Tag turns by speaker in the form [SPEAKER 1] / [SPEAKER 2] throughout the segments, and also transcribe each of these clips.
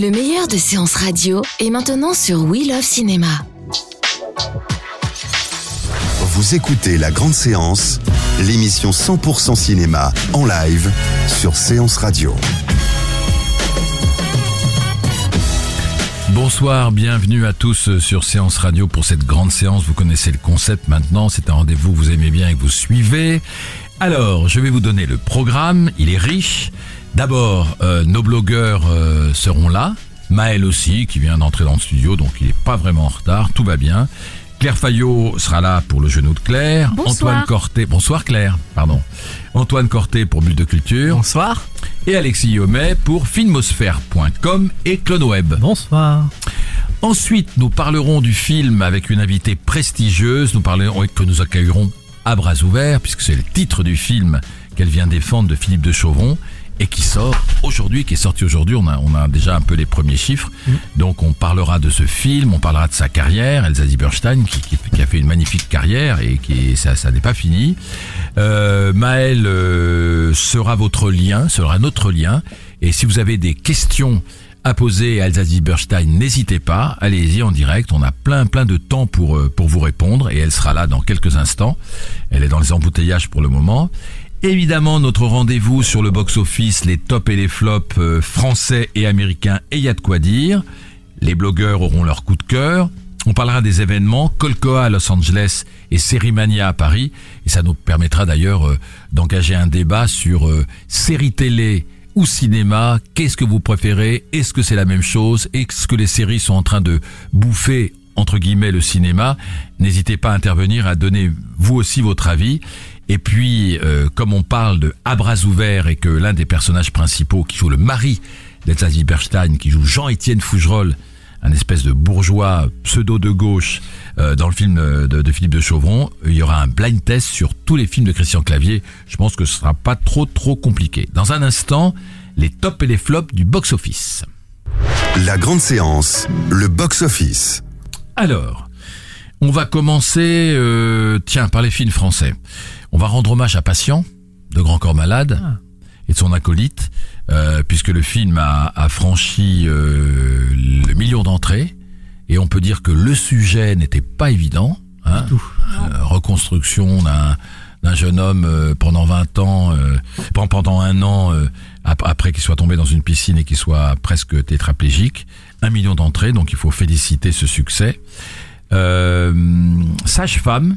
[SPEAKER 1] Le meilleur de séances radio est maintenant sur We Love Cinéma.
[SPEAKER 2] Vous écoutez La Grande Séance, l'émission 100% cinéma en live sur Séance Radio.
[SPEAKER 3] Bonsoir, bienvenue à tous sur Séance Radio pour cette grande séance. Vous connaissez le concept maintenant, c'est un rendez-vous que vous aimez bien et que vous suivez. Alors, je vais vous donner le programme, il est riche. D'abord, euh, nos blogueurs euh, seront là. Maël aussi, qui vient d'entrer dans le studio, donc il n'est pas vraiment en retard, tout va bien. Claire Fayot sera là pour le genou de Claire.
[SPEAKER 4] Bonsoir.
[SPEAKER 3] Antoine Corté, bonsoir Claire, pardon. Antoine Corté pour Bulle de Culture.
[SPEAKER 4] Bonsoir.
[SPEAKER 3] Et Alexis Yomet pour filmosphère.com et CloneWeb.
[SPEAKER 4] Bonsoir.
[SPEAKER 3] Ensuite, nous parlerons du film avec une invitée prestigieuse. Nous parlerons que nous accueillerons à bras ouverts, puisque c'est le titre du film qu'elle vient défendre de Philippe de Chauvron et qui sort aujourd'hui, qui est sorti aujourd'hui. On a, on a déjà un peu les premiers chiffres. Donc on parlera de ce film, on parlera de sa carrière, Elsa Zieberstein, qui, qui, qui a fait une magnifique carrière et qui ça, ça n'est pas fini. Euh, Maël euh, sera votre lien, sera notre lien. Et si vous avez des questions à poser à Elsa Zieberstein, n'hésitez pas, allez-y en direct. On a plein plein de temps pour euh, pour vous répondre et elle sera là dans quelques instants. Elle est dans les embouteillages pour le moment. Évidemment, notre rendez-vous sur le box-office, les tops et les flops euh, français et américains, et y a de quoi dire. Les blogueurs auront leur coup de cœur. On parlera des événements, Colcoa à Los Angeles et Sérimania à Paris. Et ça nous permettra d'ailleurs euh, d'engager un débat sur euh, séries télé ou cinéma. Qu'est-ce que vous préférez? Est-ce que c'est la même chose? Est-ce que les séries sont en train de bouffer entre guillemets le cinéma? N'hésitez pas à intervenir, à donner vous aussi votre avis. Et puis, euh, comme on parle de à bras ouverts et que l'un des personnages principaux qui joue le mari d'Elsa Zieberstein, qui joue Jean-Étienne Fougerolles, un espèce de bourgeois pseudo de gauche euh, dans le film de, de Philippe de Chauvron, il y aura un blind test sur tous les films de Christian Clavier. Je pense que ce sera pas trop trop compliqué. Dans un instant, les tops et les flops du box-office.
[SPEAKER 2] La Grande Séance, le box-office.
[SPEAKER 3] Alors, on va commencer, euh, tiens, par les films français. On va rendre hommage à Patient, de Grand Corps Malade, et de son acolyte, euh, puisque le film a, a franchi euh, le million d'entrées, et on peut dire que le sujet n'était pas évident. Hein, Euh, reconstruction d'un d'un jeune homme euh, pendant 20 ans, euh, pen- pendant un an, euh, ap- après qu'il soit tombé dans une piscine et qu'il soit presque tétraplégique. Un million d'entrées, donc il faut féliciter ce succès. Sage-femme.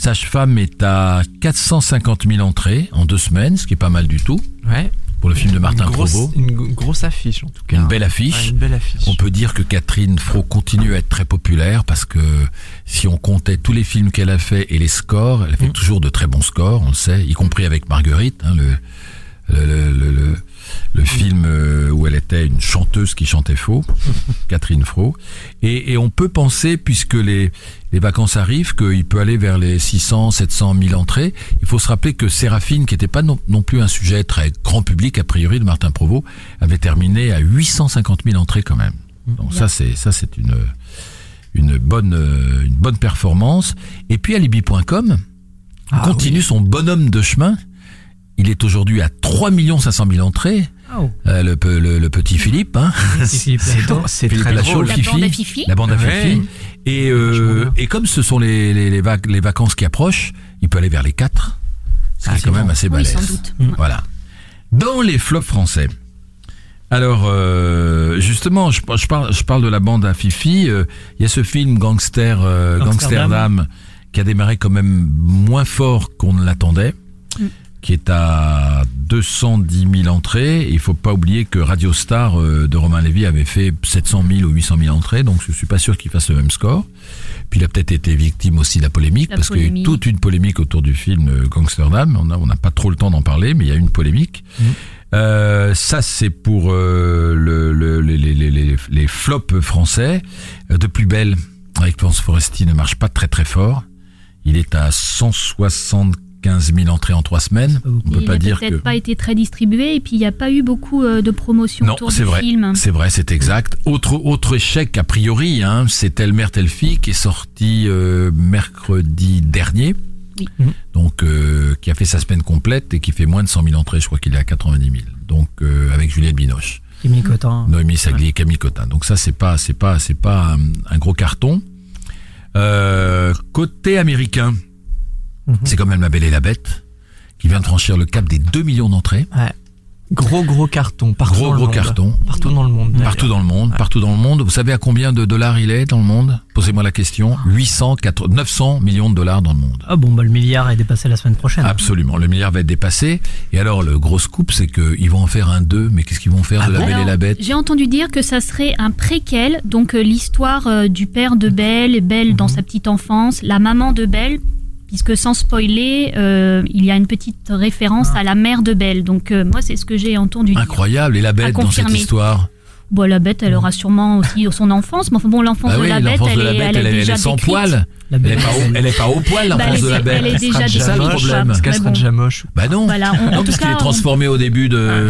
[SPEAKER 3] Sage-femme est à 450 000 entrées en deux semaines, ce qui est pas mal du tout
[SPEAKER 4] Ouais.
[SPEAKER 3] pour le film de Martin
[SPEAKER 4] une grosse,
[SPEAKER 3] Provost.
[SPEAKER 4] Une grosse affiche en tout cas.
[SPEAKER 3] Une belle affiche.
[SPEAKER 4] Ouais, une belle affiche.
[SPEAKER 3] On peut dire que Catherine Fro continue à être très populaire parce que si on comptait tous les films qu'elle a fait et les scores, elle fait
[SPEAKER 4] Mm.
[SPEAKER 3] toujours de très bons scores, on le sait, y compris avec Marguerite, hein, le, le, le, le, le- film euh, où elle était une chanteuse qui chantait faux, Catherine Fro. Et, et on peut penser, puisque les, les vacances arrivent, qu'il peut aller vers les 600, 700 000 entrées. Il faut se rappeler que Séraphine, qui n'était pas non, non plus un sujet très grand public, a priori, de Martin Provost, avait terminé à 850 000 entrées quand même. Donc ça, c'est ça, c'est une une bonne une bonne performance. Et puis Alibi.com
[SPEAKER 4] Ah
[SPEAKER 3] continue son bonhomme de chemin. Il est aujourd'hui à 3 500 000 entrées.
[SPEAKER 4] Ah, oh.
[SPEAKER 3] Euh, le, pe- le, le petit Philippe, hein.
[SPEAKER 4] C'est c'est très
[SPEAKER 3] Lachaud,
[SPEAKER 4] drôle.
[SPEAKER 3] le Fifi,
[SPEAKER 5] bande à Fifi.
[SPEAKER 3] la bande à
[SPEAKER 4] Ouais.
[SPEAKER 3] Fifi. Et, euh, et comme ce sont les, les, les, vac- les vacances qui approchent, il peut aller vers les 4. Ce qui
[SPEAKER 4] Ah,
[SPEAKER 3] est
[SPEAKER 4] c'est
[SPEAKER 3] quand même assez
[SPEAKER 5] Oui,
[SPEAKER 3] balèze.
[SPEAKER 5] sans doute.
[SPEAKER 4] Mm.
[SPEAKER 3] Voilà. Dans les flops français. Alors, euh, justement, je, je parle, je parle de la bande à Fifi. euh, Il y a ce film Gangster, euh,
[SPEAKER 4] Gangsterdam.
[SPEAKER 3] Gangsterdam qui a démarré quand même moins fort qu'on ne l'attendait. Qui est à 210 000 entrées. Il faut pas oublier que Radio Star euh, de Romain Lévy avait fait 700 000 ou 800 000 entrées, donc je suis pas sûr qu'il fasse le même score. Puis il a peut-être été victime aussi de la polémique,
[SPEAKER 5] La
[SPEAKER 3] parce qu'il y a eu toute une polémique autour du film euh, Gangsterdam. On a- on n'a pas trop le temps d'en parler, mais il y a eu une polémique. Euh, ça, c'est pour euh, le, le- les, les, les, les, les flops français. Euh, de plus belle, avec Florence Foresti, ne marche pas très très fort. Il est à 175 000 entrées en trois semaines. On peut
[SPEAKER 5] il
[SPEAKER 3] pas
[SPEAKER 5] n'a
[SPEAKER 3] dire
[SPEAKER 5] peut-être
[SPEAKER 3] que...
[SPEAKER 5] pas été très distribué et puis il n'y a pas eu beaucoup euh, de promotion
[SPEAKER 3] Non,
[SPEAKER 5] autour
[SPEAKER 3] c'est
[SPEAKER 5] du
[SPEAKER 3] vrai.
[SPEAKER 5] film.
[SPEAKER 3] C'est vrai, c'est exact. Autre autre échec a priori, hein, c'est Telle mère telle fille qui est sorti euh, mercredi dernier.
[SPEAKER 5] Oui.
[SPEAKER 3] Donc euh, qui a fait sa semaine complète et qui fait moins de 100 000 entrées. Je crois qu'il est à 90 000. Donc euh, avec Juliette Binoche,
[SPEAKER 4] Camille Cotin.
[SPEAKER 3] Noémie Sagli et Camille Cotin. Donc ça c'est pas c'est pas c'est pas un, un gros carton. Euh, côté américain,
[SPEAKER 4] Mhm.
[SPEAKER 3] c'est quand même La Belle et la Bête qui vient de franchir le cap des 2 millions d'entrées.
[SPEAKER 4] Ouais. Gros gros carton partout
[SPEAKER 3] Gros
[SPEAKER 4] dans le
[SPEAKER 3] gros
[SPEAKER 4] monde.
[SPEAKER 3] carton.
[SPEAKER 4] Partout dans le monde.
[SPEAKER 3] Partout dans le monde,
[SPEAKER 4] Ouais.
[SPEAKER 3] partout dans le monde. Vous savez à combien de dollars il est dans le monde? Posez-moi la question. 800, 900 millions de dollars dans le monde.
[SPEAKER 6] Ah bon, bah, le milliard est dépassé la semaine prochaine.
[SPEAKER 3] Absolument. Le milliard va être dépassé. Et alors, le gros scoop, c'est qu'ils vont en faire un 2. Mais qu'est-ce qu'ils vont faire de La Belle
[SPEAKER 5] Alors,
[SPEAKER 3] et la Bête?
[SPEAKER 5] J'ai entendu dire que ça serait un préquel, donc euh, l'histoire euh, du père de Belle, Belle
[SPEAKER 3] Mhm.
[SPEAKER 5] dans sa petite enfance, la maman de Belle, puisque sans spoiler, euh, il y a une petite référence
[SPEAKER 3] Ah.
[SPEAKER 5] à la mère de Belle. Donc euh, moi, c'est ce que j'ai entendu dire.
[SPEAKER 3] Incroyable. Et la Bête dans cette histoire
[SPEAKER 5] Bon, la bête, elle aura sûrement aussi son enfance, mais enfin bon, l'enfance
[SPEAKER 3] Bah
[SPEAKER 5] de
[SPEAKER 3] oui,
[SPEAKER 5] la bête, elle,
[SPEAKER 3] de la
[SPEAKER 5] est,
[SPEAKER 3] Bête,
[SPEAKER 5] elle est
[SPEAKER 3] elle est- elle
[SPEAKER 5] déjà
[SPEAKER 3] est sans
[SPEAKER 5] décrite.
[SPEAKER 3] poil.
[SPEAKER 6] La
[SPEAKER 3] Elle est pas au, elle est pas au poil,
[SPEAKER 5] Bah,
[SPEAKER 3] l'enfance
[SPEAKER 5] elle
[SPEAKER 3] de
[SPEAKER 5] est-
[SPEAKER 3] la Bête.
[SPEAKER 5] elle est déjà
[SPEAKER 4] déjà
[SPEAKER 3] C'est ça le
[SPEAKER 4] moche.
[SPEAKER 3] problème.
[SPEAKER 4] Est-ce qu'elle sera déjà moche
[SPEAKER 3] Bah non.
[SPEAKER 5] Voilà, on-
[SPEAKER 3] non, parce est
[SPEAKER 5] on-
[SPEAKER 3] transformé au début de...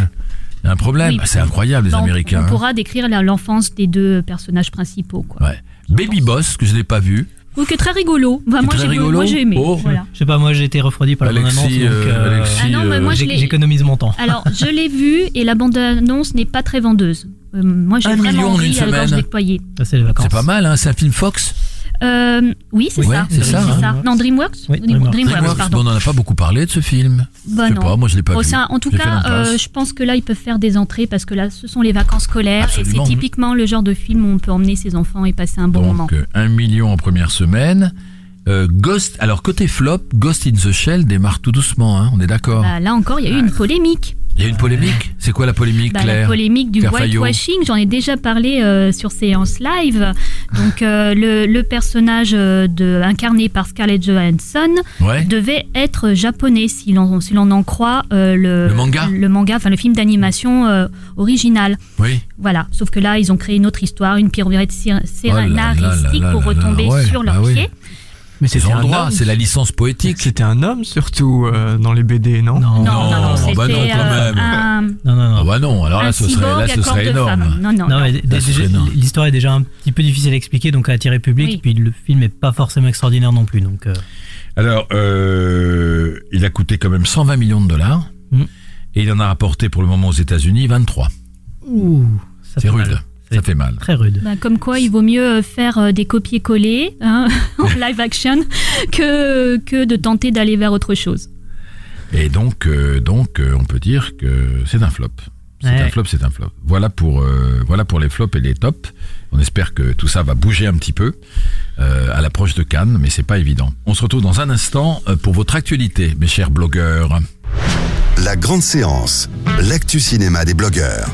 [SPEAKER 3] Il y a un problème.
[SPEAKER 5] Oui.
[SPEAKER 3] C'est incroyable, les
[SPEAKER 5] Bah, on-
[SPEAKER 3] Américains.
[SPEAKER 5] On,
[SPEAKER 3] hein.
[SPEAKER 5] pourra décrire l'enfance des deux personnages principaux, quoi.
[SPEAKER 3] Ouais. Baby Boss, que je n'ai pas vu.
[SPEAKER 5] Ou que très rigolo. Bah, moi,
[SPEAKER 3] très
[SPEAKER 5] j'ai
[SPEAKER 3] rigolo
[SPEAKER 5] moi, j'ai aimé.
[SPEAKER 3] Oh.
[SPEAKER 5] Voilà.
[SPEAKER 6] Je sais pas, moi j'ai été refroidi par la
[SPEAKER 3] Alexis,
[SPEAKER 6] bande-annonce, donc
[SPEAKER 3] euh,
[SPEAKER 6] euh,
[SPEAKER 3] Alexis,
[SPEAKER 5] Ah non, mais moi, je
[SPEAKER 6] j'ai-
[SPEAKER 5] l'ai-
[SPEAKER 6] j'économise mon temps.
[SPEAKER 5] Alors, je l'ai vu et la bande-annonce n'est pas très vendeuse. Euh, moi, j'ai
[SPEAKER 3] Un
[SPEAKER 5] vraiment
[SPEAKER 3] million en
[SPEAKER 5] ri
[SPEAKER 3] une
[SPEAKER 5] à la gorge
[SPEAKER 3] semaine.
[SPEAKER 5] déployée.
[SPEAKER 6] Ça, c'est les vacances.
[SPEAKER 3] C'est pas mal, hein. C'est un film Fox.
[SPEAKER 5] Euh, oui, c'est
[SPEAKER 3] Ouais,
[SPEAKER 5] ça.
[SPEAKER 3] c'est
[SPEAKER 5] Oui,
[SPEAKER 3] ça, hein.
[SPEAKER 5] Non, DreamWorks
[SPEAKER 6] Oui, DreamWorks.
[SPEAKER 5] DreamWorks,
[SPEAKER 3] Dreamworks,
[SPEAKER 5] pardon.
[SPEAKER 3] mais on n'en a pas beaucoup parlé de ce film.
[SPEAKER 5] Bah,
[SPEAKER 3] je sais
[SPEAKER 5] non.
[SPEAKER 3] pas, moi je l'ai pas
[SPEAKER 5] Bon,
[SPEAKER 3] vu.
[SPEAKER 5] ça, en tout cas, euh, je pense que là, ils peuvent faire des entrées parce que là, ce sont les vacances scolaires
[SPEAKER 3] Absolument.
[SPEAKER 5] et c'est typiquement le genre de film où on peut emmener ses enfants et passer un bon moment.
[SPEAKER 3] Donc, euh, un million en première semaine. Euh, Ghost, alors côté flop, Ghost in the Shell démarre tout doucement, hein, on est d'accord.
[SPEAKER 5] Bah, là encore, il y a eu une polémique.
[SPEAKER 3] Il y a une polémique C'est quoi la polémique,
[SPEAKER 5] Bah,
[SPEAKER 3] Claire
[SPEAKER 5] la polémique du whitewashing, j'en ai déjà parlé euh, sur séance live. Donc euh, le, le personnage euh, de, incarné par Scarlett Johansson
[SPEAKER 3] Ouais.
[SPEAKER 5] devait être japonais si l'on si en croit euh, le,
[SPEAKER 3] Le manga
[SPEAKER 5] le manga, enfin le film d'animation original.
[SPEAKER 3] Oui.
[SPEAKER 5] Voilà. Sauf que là, ils ont créé une autre histoire, une pirouette
[SPEAKER 3] Oh là là
[SPEAKER 5] scénaristique
[SPEAKER 3] là
[SPEAKER 5] pour retomber
[SPEAKER 3] ouais,
[SPEAKER 5] sur leurs
[SPEAKER 3] bah oui.
[SPEAKER 4] Mais
[SPEAKER 3] C'est
[SPEAKER 4] c'était
[SPEAKER 3] son
[SPEAKER 4] un
[SPEAKER 3] droit, c'est la licence poétique.
[SPEAKER 4] C'était un homme surtout euh, dans les BD, non
[SPEAKER 6] Non,
[SPEAKER 5] Non,
[SPEAKER 3] Non,
[SPEAKER 5] non, non,
[SPEAKER 3] bah non, quand même.
[SPEAKER 5] un,
[SPEAKER 6] non, non. non.
[SPEAKER 3] Ah bah non, alors là ce serait, là, ce serait énorme.
[SPEAKER 5] Non, non,
[SPEAKER 6] Non, l'histoire est déjà un petit peu difficile à expliquer, donc à attirer public.
[SPEAKER 5] Oui.
[SPEAKER 6] Puis le film est pas forcément extraordinaire non plus. Donc, euh,
[SPEAKER 3] Alors, euh, il a coûté quand même 120 millions de dollars.
[SPEAKER 6] Mhm.
[SPEAKER 3] Et il en a rapporté pour le moment aux États-Unis 23.
[SPEAKER 6] ouh, ça
[SPEAKER 3] C'est rude.
[SPEAKER 6] mal.
[SPEAKER 3] Ça fait mal.
[SPEAKER 6] Très rude.
[SPEAKER 5] Ben, comme quoi, il vaut mieux euh, faire euh, des copier-coller hein, en live action que, que de tenter d'aller vers autre chose.
[SPEAKER 3] Et donc, euh, donc euh, on peut dire que c'est un flop. C'est
[SPEAKER 6] Ouais.
[SPEAKER 3] un flop, c'est un flop. Voilà pour, euh, voilà pour les flops et les tops. On espère que tout ça va bouger un petit peu euh, à l'approche de Cannes, mais c'est pas évident. On se retrouve dans un instant pour votre actualité, mes chers blogueurs.
[SPEAKER 2] La grande séance, l'actu cinéma des blogueurs.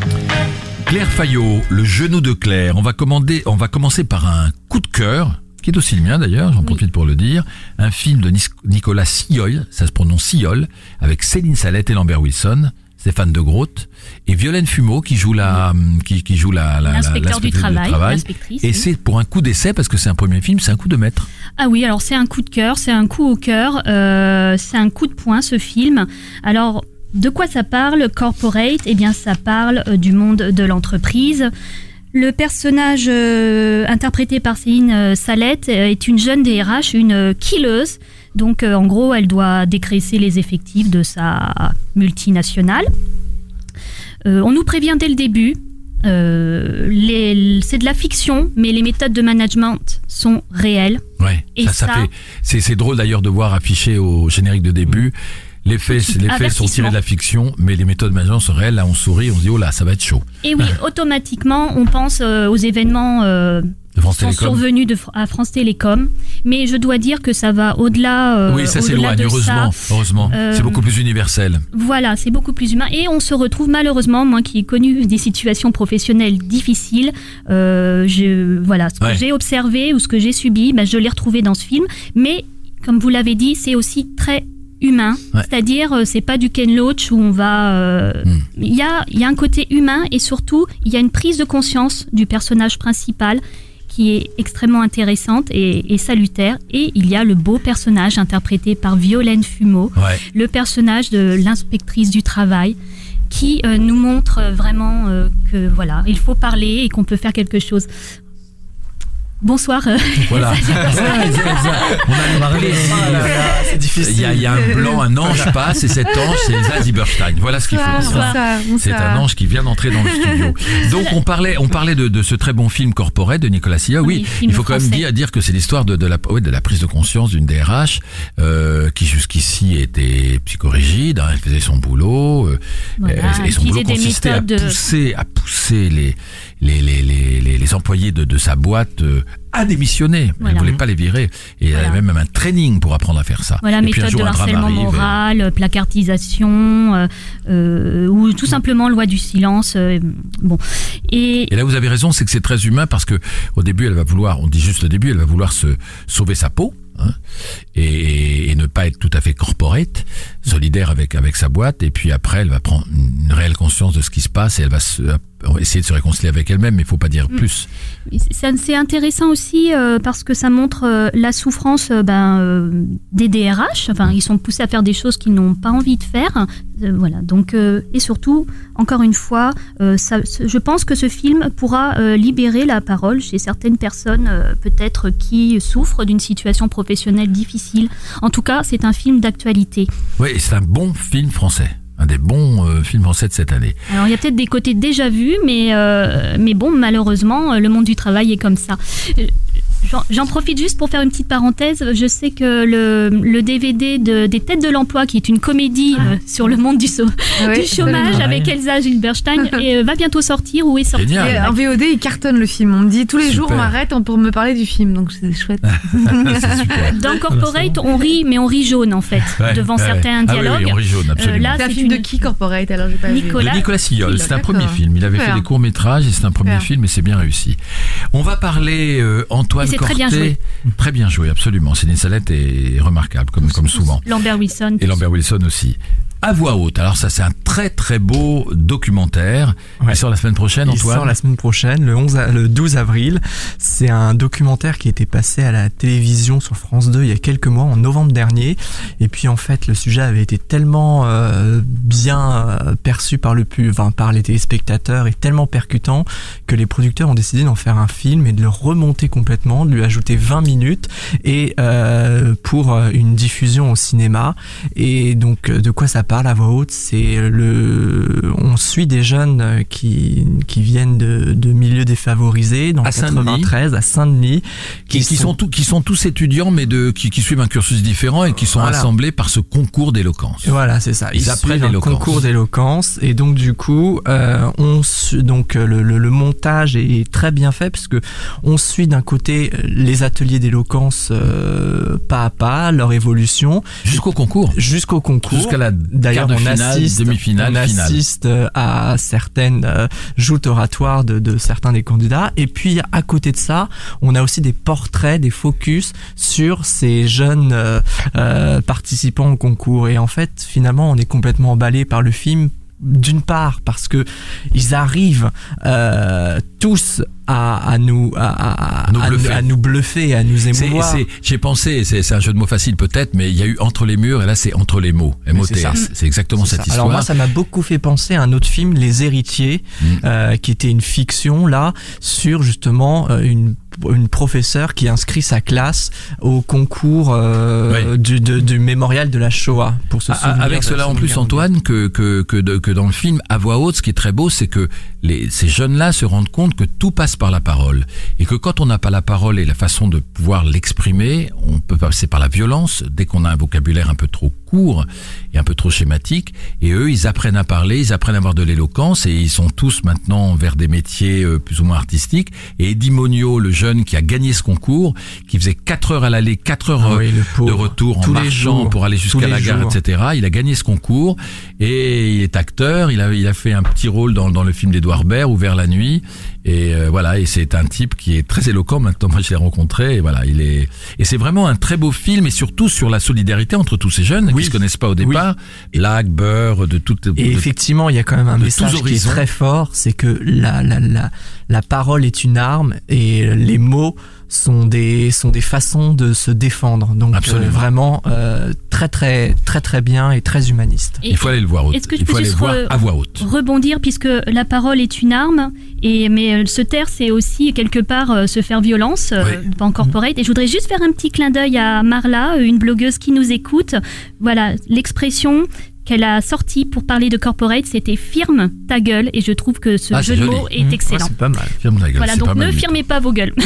[SPEAKER 3] Claire Fayot, le genou de Claire. On va commander, on va commencer par un coup de cœur, qui est aussi le mien d'ailleurs, j'en
[SPEAKER 5] Oui.
[SPEAKER 3] profite pour le dire. Un film de Nicolas Sillol, ça se prononce Sillol, avec Céline Salette et Lambert Wilson, Stéphane de Groot, et Violaine Fumeau qui joue la, qui, qui joue la, la,
[SPEAKER 5] L'inspecteur du travail, l'inspectrice.
[SPEAKER 3] Et
[SPEAKER 5] oui.
[SPEAKER 3] c'est pour un coup d'essai parce que c'est un premier film, c'est un coup de maître.
[SPEAKER 5] Ah oui, alors c'est un coup de cœur, c'est un coup au cœur, euh, c'est un coup de poing ce film. Alors, de quoi ça parle Corporate? Eh bien, ça parle euh, du monde de l'entreprise. Le personnage euh, interprété par Céline euh, Salette est une jeune DRH, une killeuse. Donc, euh, en gros, elle doit dégraisser les effectifs de sa multinationale. Euh, on nous prévient dès le début. c'est de la fiction, mais les méthodes de management sont réelles.
[SPEAKER 3] Ouais.
[SPEAKER 5] Et
[SPEAKER 3] ça, ça
[SPEAKER 5] ça-
[SPEAKER 3] fait, c'est, c'est drôle d'ailleurs de voir affiché au générique de début. Les faits, les faits sont tirés de la fiction, mais les méthodes maintenant sont réelles. Là, on sourit, on se dit, oh là, ça va être chaud.
[SPEAKER 5] Et oui, automatiquement, on pense euh, aux événements euh,
[SPEAKER 3] De France
[SPEAKER 5] sont survenus de, à France Télécom. Mais je dois dire que ça va au-delà. euh,
[SPEAKER 3] oui, ça s'éloigne, heureusement.
[SPEAKER 5] ça.
[SPEAKER 3] Heureusement.
[SPEAKER 5] Euh,
[SPEAKER 3] C'est beaucoup plus universel.
[SPEAKER 5] Voilà, c'est beaucoup plus humain. Et on se retrouve malheureusement, moi qui ai connu des situations professionnelles difficiles, euh, je, voilà, ce que
[SPEAKER 3] Ouais.
[SPEAKER 5] j'ai observé ou ce que j'ai subi, bah, je l'ai retrouvé dans ce film. Mais comme vous l'avez dit, c'est aussi très humain.
[SPEAKER 3] Ouais.
[SPEAKER 5] C'est-à-dire, euh, c'est pas du Ken Loach où on va. euh,
[SPEAKER 3] Hmm.
[SPEAKER 5] Il y, a, il y a un côté humain et surtout, il y a une prise de conscience du personnage principal qui est extrêmement intéressante et, et salutaire. Et il y a le beau personnage interprété par Violaine Fumeau
[SPEAKER 3] Ouais.
[SPEAKER 5] le personnage de l'inspectrice du travail qui euh, nous montre vraiment que voilà, il faut parler et qu'on peut faire quelque chose. Bonsoir. euh,
[SPEAKER 3] Voilà. On a le plaisir.
[SPEAKER 4] c'est
[SPEAKER 3] Il
[SPEAKER 4] difficile.
[SPEAKER 3] y, a, il y a un blanc, un ange passe, et cet ange, c'est Elsa Zieberstein. Voilà ce qu'il faut dire. C'est un ange qui vient d'entrer dans le studio. Donc on parlait, on parlait de, de ce très bon film Corporate de Nicolas Silla. Oui, il faut quand même dire, dire que c'est l'histoire de, de la, ouais, de la prise de conscience d'une DRH euh, qui jusqu'ici était psychorigide. hein, elle faisait son boulot euh,
[SPEAKER 5] Voilà,
[SPEAKER 3] et son boulot consistait à
[SPEAKER 5] de-
[SPEAKER 3] pousser, à pousser les les les les, les, employés de, de sa boîte euh, à démissionner. Elle ne voulait pas les virer et elle avait même un training pour apprendre à faire ça.
[SPEAKER 5] Voilà,
[SPEAKER 3] et puis un
[SPEAKER 5] méthode
[SPEAKER 3] jour,
[SPEAKER 5] de harcèlement
[SPEAKER 3] et-
[SPEAKER 5] moral, euh, placardisation, euh, euh, ou tout simplement loi du silence. euh, bon, et
[SPEAKER 3] Et là, vous avez raison, c'est que c'est très humain parce que au début, elle va vouloir, on dit juste au début, elle va vouloir se sauver sa peau. hein, et, et ne pas être tout à fait corporate, solidaire avec avec sa boîte, et puis après elle va prendre une réelle conscience de ce qui se passe et elle va se, essayer de se réconcilier avec elle-même, mais il faut pas dire
[SPEAKER 5] Mm.
[SPEAKER 3] plus.
[SPEAKER 5] C'est intéressant aussi euh, parce que ça montre euh, la souffrance euh, ben, euh, des DRH. Enfin, ils sont poussés à faire des choses qu'ils n'ont pas envie de faire. Euh, voilà. Donc, euh, et surtout, encore une fois, euh, ça, je pense que ce film pourra euh, libérer la parole chez certaines personnes, euh, peut-être qui souffrent d'une situation professionnelle difficile. En tout cas, c'est un film d'actualité.
[SPEAKER 3] Oui, et c'est un bon film français, un des bons euh, films français de cette année.
[SPEAKER 5] Alors, il y a peut-être des côtés déjà vus, mais, euh, mais bon, malheureusement, euh, le monde du travail est comme ça. Euh, J'en profite juste pour faire une petite parenthèse. Je sais que le, le DVD de, des Têtes de l'Emploi, qui est une comédie euh, sur le monde du, so-
[SPEAKER 7] Ah ouais,
[SPEAKER 5] du chômage
[SPEAKER 6] absolument.
[SPEAKER 5] avec Elsa Gilberstein, et, euh, va bientôt sortir ou est sorti.
[SPEAKER 7] Et en VOD, il cartonne le film. On me dit tous les jours, on m'arrête pour me parler du film, donc c'est chouette.
[SPEAKER 5] Dans Corporate, on rit, mais on rit jaune en fait,
[SPEAKER 3] Ouais,
[SPEAKER 5] devant
[SPEAKER 3] ouais,
[SPEAKER 5] certains.
[SPEAKER 3] Ah oui,
[SPEAKER 5] dialogues.
[SPEAKER 3] oui, on rit jaune, absolument.
[SPEAKER 5] là,
[SPEAKER 7] C'est un film de
[SPEAKER 5] une-
[SPEAKER 7] qui, Corporate Alors, pas.
[SPEAKER 5] Nicolas-
[SPEAKER 3] de Nicolas Sillol, c'est un premier film. Il avait
[SPEAKER 7] Super.
[SPEAKER 3] fait des courts métrages et c'est un premier
[SPEAKER 7] Super.
[SPEAKER 3] film et c'est bien réussi. On va parler euh, Antoine
[SPEAKER 5] Et c'est très bien joué.
[SPEAKER 3] Très bien joué, absolument. Céline Salette est remarquable, comme, comme souvent.
[SPEAKER 5] Lambert Wilson.
[SPEAKER 3] Et Lambert Wilson aussi. À voix haute. Alors ça, c'est un très très beau documentaire.
[SPEAKER 4] Ouais.
[SPEAKER 3] Il sort la semaine prochaine,
[SPEAKER 4] Il
[SPEAKER 3] Antoine.
[SPEAKER 4] sort la semaine prochaine, le, 11 a- le 12 avril. C'est un documentaire qui a été passé à la télévision sur France 2 il y a quelques mois, en novembre dernier. Et puis en fait, le sujet avait été tellement euh, bien euh, perçu par le pu- enfin, par les téléspectateurs et tellement percutant que les producteurs ont décidé d'en faire un film et de le remonter complètement, de lui ajouter 20 minutes et euh, pour une diffusion au cinéma. Et donc, de quoi ça parle? À voix haute C'est le, on suit des jeunes qui qui viennent de, de milieux défavorisés dans
[SPEAKER 3] À
[SPEAKER 4] le
[SPEAKER 3] Saint-Denis.
[SPEAKER 4] 93 à Saint-Denis,
[SPEAKER 3] qui, qui sont tous, qui sont tous étudiants, mais de, qui, qui suivent un cursus différent et qui sont
[SPEAKER 4] Voilà.
[SPEAKER 3] rassemblés par ce concours d'éloquence.
[SPEAKER 4] Voilà, c'est ça.
[SPEAKER 3] Ils
[SPEAKER 4] Ils
[SPEAKER 3] apprennent
[SPEAKER 4] un concours d'éloquence et donc du coup, euh, on su- donc euh, le, le, le montage est très bien fait parce que on suit d'un côté euh, les ateliers d'éloquence euh, pas à pas, leur évolution
[SPEAKER 3] Jusqu'au concours.
[SPEAKER 4] jusqu'au concours.
[SPEAKER 3] Jusqu'à la
[SPEAKER 4] D'ailleurs, on
[SPEAKER 3] finale,
[SPEAKER 4] assiste,
[SPEAKER 3] demi-finale,
[SPEAKER 4] on
[SPEAKER 3] finale.
[SPEAKER 4] assiste euh, à certaines euh, joutes oratoires de, de certains des candidats. Et puis, à côté de ça, on a aussi des portraits, des focus sur ces jeunes euh, participants au concours. Et en fait, finalement, on est complètement emballé par le film. D'une part parce que ils arrivent euh, tous à, à nous à, à-
[SPEAKER 3] Nous
[SPEAKER 4] à-
[SPEAKER 3] bluffer.
[SPEAKER 4] à nous bluffer, à nous émouvoir.
[SPEAKER 3] J'ai pensé, c'est un jeu de mots facile peut-être, mais il y a eu entre les murs et là c'est entre les mots.
[SPEAKER 4] C'est
[SPEAKER 3] exactement cette
[SPEAKER 4] ça.
[SPEAKER 3] histoire.
[SPEAKER 4] Alors moi, ça m'a beaucoup fait penser à un autre film, Les Héritiers,
[SPEAKER 3] Mm.
[SPEAKER 4] euh, qui était une fiction là sur justement euh, une une professeure qui inscrit sa classe au concours euh, du, de- du mémorial de la Shoah pour se souvenir
[SPEAKER 3] Avec cela en plus, Antoine, que, que, que, de- que dans le film, à voix haute, ce qui est très beau, c'est que les, ces jeunes-là se rendent compte que tout passe par la parole. Et que quand on n'a pas la parole et la façon de pouvoir l'exprimer, on peut passer par la violence. Dès qu'on a un vocabulaire un peu trop court et un peu trop schématique. Et eux, ils apprennent à parler, ils apprennent à avoir de l'éloquence et ils sont tous maintenant vers des métiers euh, plus ou moins artistiques. Et Eddie Monio, le jeune qui a gagné ce concours, qui faisait 4 heures à l'aller, 4 heures
[SPEAKER 4] Ah
[SPEAKER 3] euh,
[SPEAKER 4] oui,
[SPEAKER 3] de retour en
[SPEAKER 4] Tous les
[SPEAKER 3] marchant
[SPEAKER 4] jours.
[SPEAKER 3] pour aller jusqu'à la gare,
[SPEAKER 4] jours.
[SPEAKER 3] etc. Il a gagné ce concours et il est acteur. Il a, il a fait un petit rôle dans, dans le film d'Edouard Baird, Ouvert la nuit. Et euh, voilà, et c'est un type qui est très éloquent. Maintenant, moi, je l'ai rencontré. Et voilà, il est. Et c'est vraiment un très beau film, et surtout sur la solidarité entre tous ces jeunes
[SPEAKER 4] Oui.
[SPEAKER 3] qui se connaissent pas au départ. Lac, beurre, de toutes.
[SPEAKER 4] Et
[SPEAKER 3] de-
[SPEAKER 4] effectivement, il y a quand même un message qui est très fort, c'est que la, la, la, la parole est une arme et les mots sont des, sont des façons de se défendre. Donc euh,
[SPEAKER 3] Absolument.
[SPEAKER 4] vraiment euh, très très très très bien et très humaniste.
[SPEAKER 5] Et-
[SPEAKER 3] il faut aller le voir. haute.
[SPEAKER 5] Est-ce que je
[SPEAKER 3] il
[SPEAKER 5] peux
[SPEAKER 3] faut aller le
[SPEAKER 5] juste
[SPEAKER 3] voir à voix haute.
[SPEAKER 5] rebondir puisque la parole est une arme et mais euh, se taire c'est aussi quelque part euh, se faire violence
[SPEAKER 3] Oui.
[SPEAKER 5] en corporate et je voudrais juste faire un petit clin d'œil à Marla une blogueuse qui nous écoute voilà l'expression qu'elle a sortie pour parler de corporate c'était firme ta gueule et je trouve que ce
[SPEAKER 3] Ah,
[SPEAKER 5] jeu de mots est
[SPEAKER 4] Mmh.
[SPEAKER 5] excellent
[SPEAKER 4] Ouais, c'est pas mal.
[SPEAKER 3] Ferme ta gueule,
[SPEAKER 5] voilà donc
[SPEAKER 3] pas
[SPEAKER 5] ne firmez pas vos gueules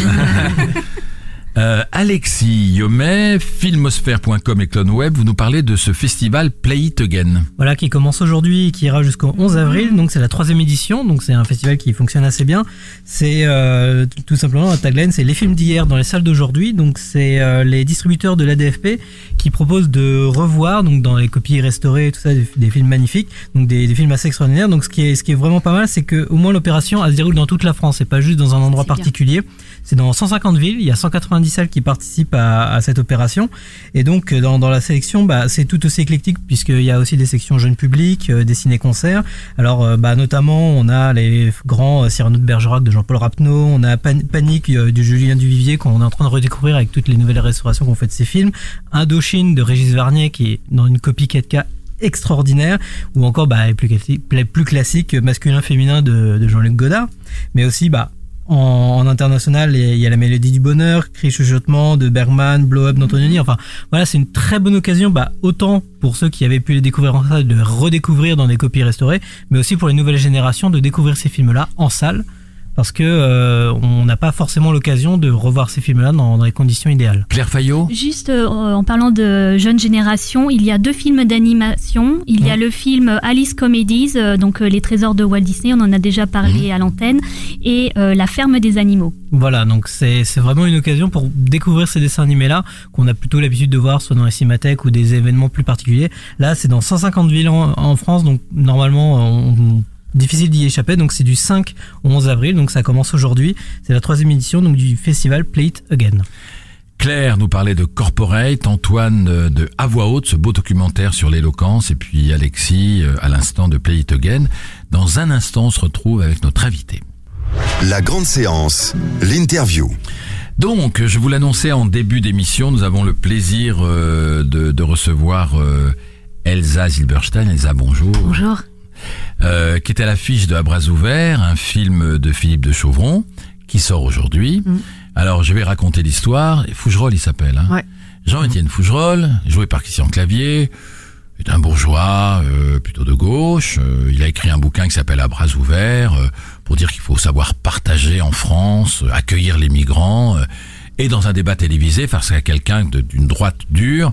[SPEAKER 3] Euh, Alexis Yomet, filmosphère.com et CloneWeb, vous nous parlez de ce festival Play It Again.
[SPEAKER 6] Voilà, qui commence aujourd'hui et qui ira jusqu'au 11 avril. Donc c'est la troisième édition. Donc c'est un festival qui fonctionne assez bien. C'est euh, tout simplement la tagline, c'est les films d'hier dans les salles d'aujourd'hui. Donc c'est euh, les distributeurs de l'ADFP qui proposent de revoir donc dans les copies restaurées et tout ça des, des films magnifiques. Donc des, des films assez extraordinaires. Donc ce qui est ce qui est vraiment pas mal, c'est que au moins l'opération elle se déroule dans toute la France et pas juste dans un endroit particulier. C'est dans 150 villes. Il y a 190 qui participent à, cette opération. Et donc euh, dans, la sélection, bah, c'est tout aussi éclectique puisqu'il y a aussi des sections jeunes publics, euh, des ciné-concerts. Alors euh, bah, notamment on a les grands euh, Cyrano de Bergerac de Jean-Paul Rapneau, on a Pan- Panique du Julien Duvivier qu'on est en train de redécouvrir avec toutes les nouvelles restaurations qu'on fait de ces films. Indochine de Régis Varnier qui est dans une copie 4K extraordinaire ou encore bah, plus, classique, plus classique masculin féminin de, de Jean-Luc Godard mais aussi bah en, en international il y a la mélodie du bonheur cri chuchotement de Bergman blow up d'Antonioni enfin voilà c'est une très bonne occasion bah autant pour ceux qui avaient pu les découvrir en salle de redécouvrir dans des copies restaurées mais aussi pour les nouvelles générations de découvrir ces films là en salle parce que euh, on n'a pas forcément l'occasion de revoir ces films là dans, dans les conditions idéales
[SPEAKER 3] Claire Fayot
[SPEAKER 5] Juste euh, en parlant de jeune génération, il y a deux films d'animation. Il y a le film Alice Comedies, euh, donc euh, Les Trésors de Walt Disney, on en a déjà parlé à l'antenne, et euh, La Ferme des Animaux.
[SPEAKER 6] Voilà, donc c'est c'est vraiment une occasion pour découvrir ces dessins animés-là qu'on a plutôt l'habitude de voir soit dans les cinémathèques ou des événements plus particuliers. Là, c'est dans 150 villes en, en France, donc normalement, on, on- difficile d'y échapper. Donc c'est du 5 au 11 avril, donc ça commence aujourd'hui. C'est la troisième édition donc du festival Play It Again.
[SPEAKER 3] Claire nous parlait de Corporate, Antoine euh, de À voix haute, ce beau documentaire sur l'éloquence, et puis Alexis euh, à l'instant de Play It Again. Dans un instant, on se retrouve avec notre invité.
[SPEAKER 2] La grande séance, l'interview.
[SPEAKER 3] Donc, je vous l'annonçais en début d'émission, nous avons le plaisir euh, de, de recevoir euh, Elsa Zilberstein. Elsa, bonjour.
[SPEAKER 7] Bonjour.
[SPEAKER 3] Euh, qui est à l'affiche de À bras ouverts, un film de Philippe de Chauvron, qui sort aujourd'hui.
[SPEAKER 7] Mm.
[SPEAKER 3] Alors, je vais raconter l'histoire. Fougerolles, il s'appelle. Hein.
[SPEAKER 7] Ouais.
[SPEAKER 3] Jean-Étienne Fougerolles, joué par Christian Clavier, est un bourgeois euh, plutôt de gauche. Euh, il a écrit un bouquin qui s'appelle À bras ouverts, euh, pour dire qu'il faut savoir partager en France, euh, accueillir les migrants. Et dans un débat télévisé, face à quelqu'un d'une droite dure,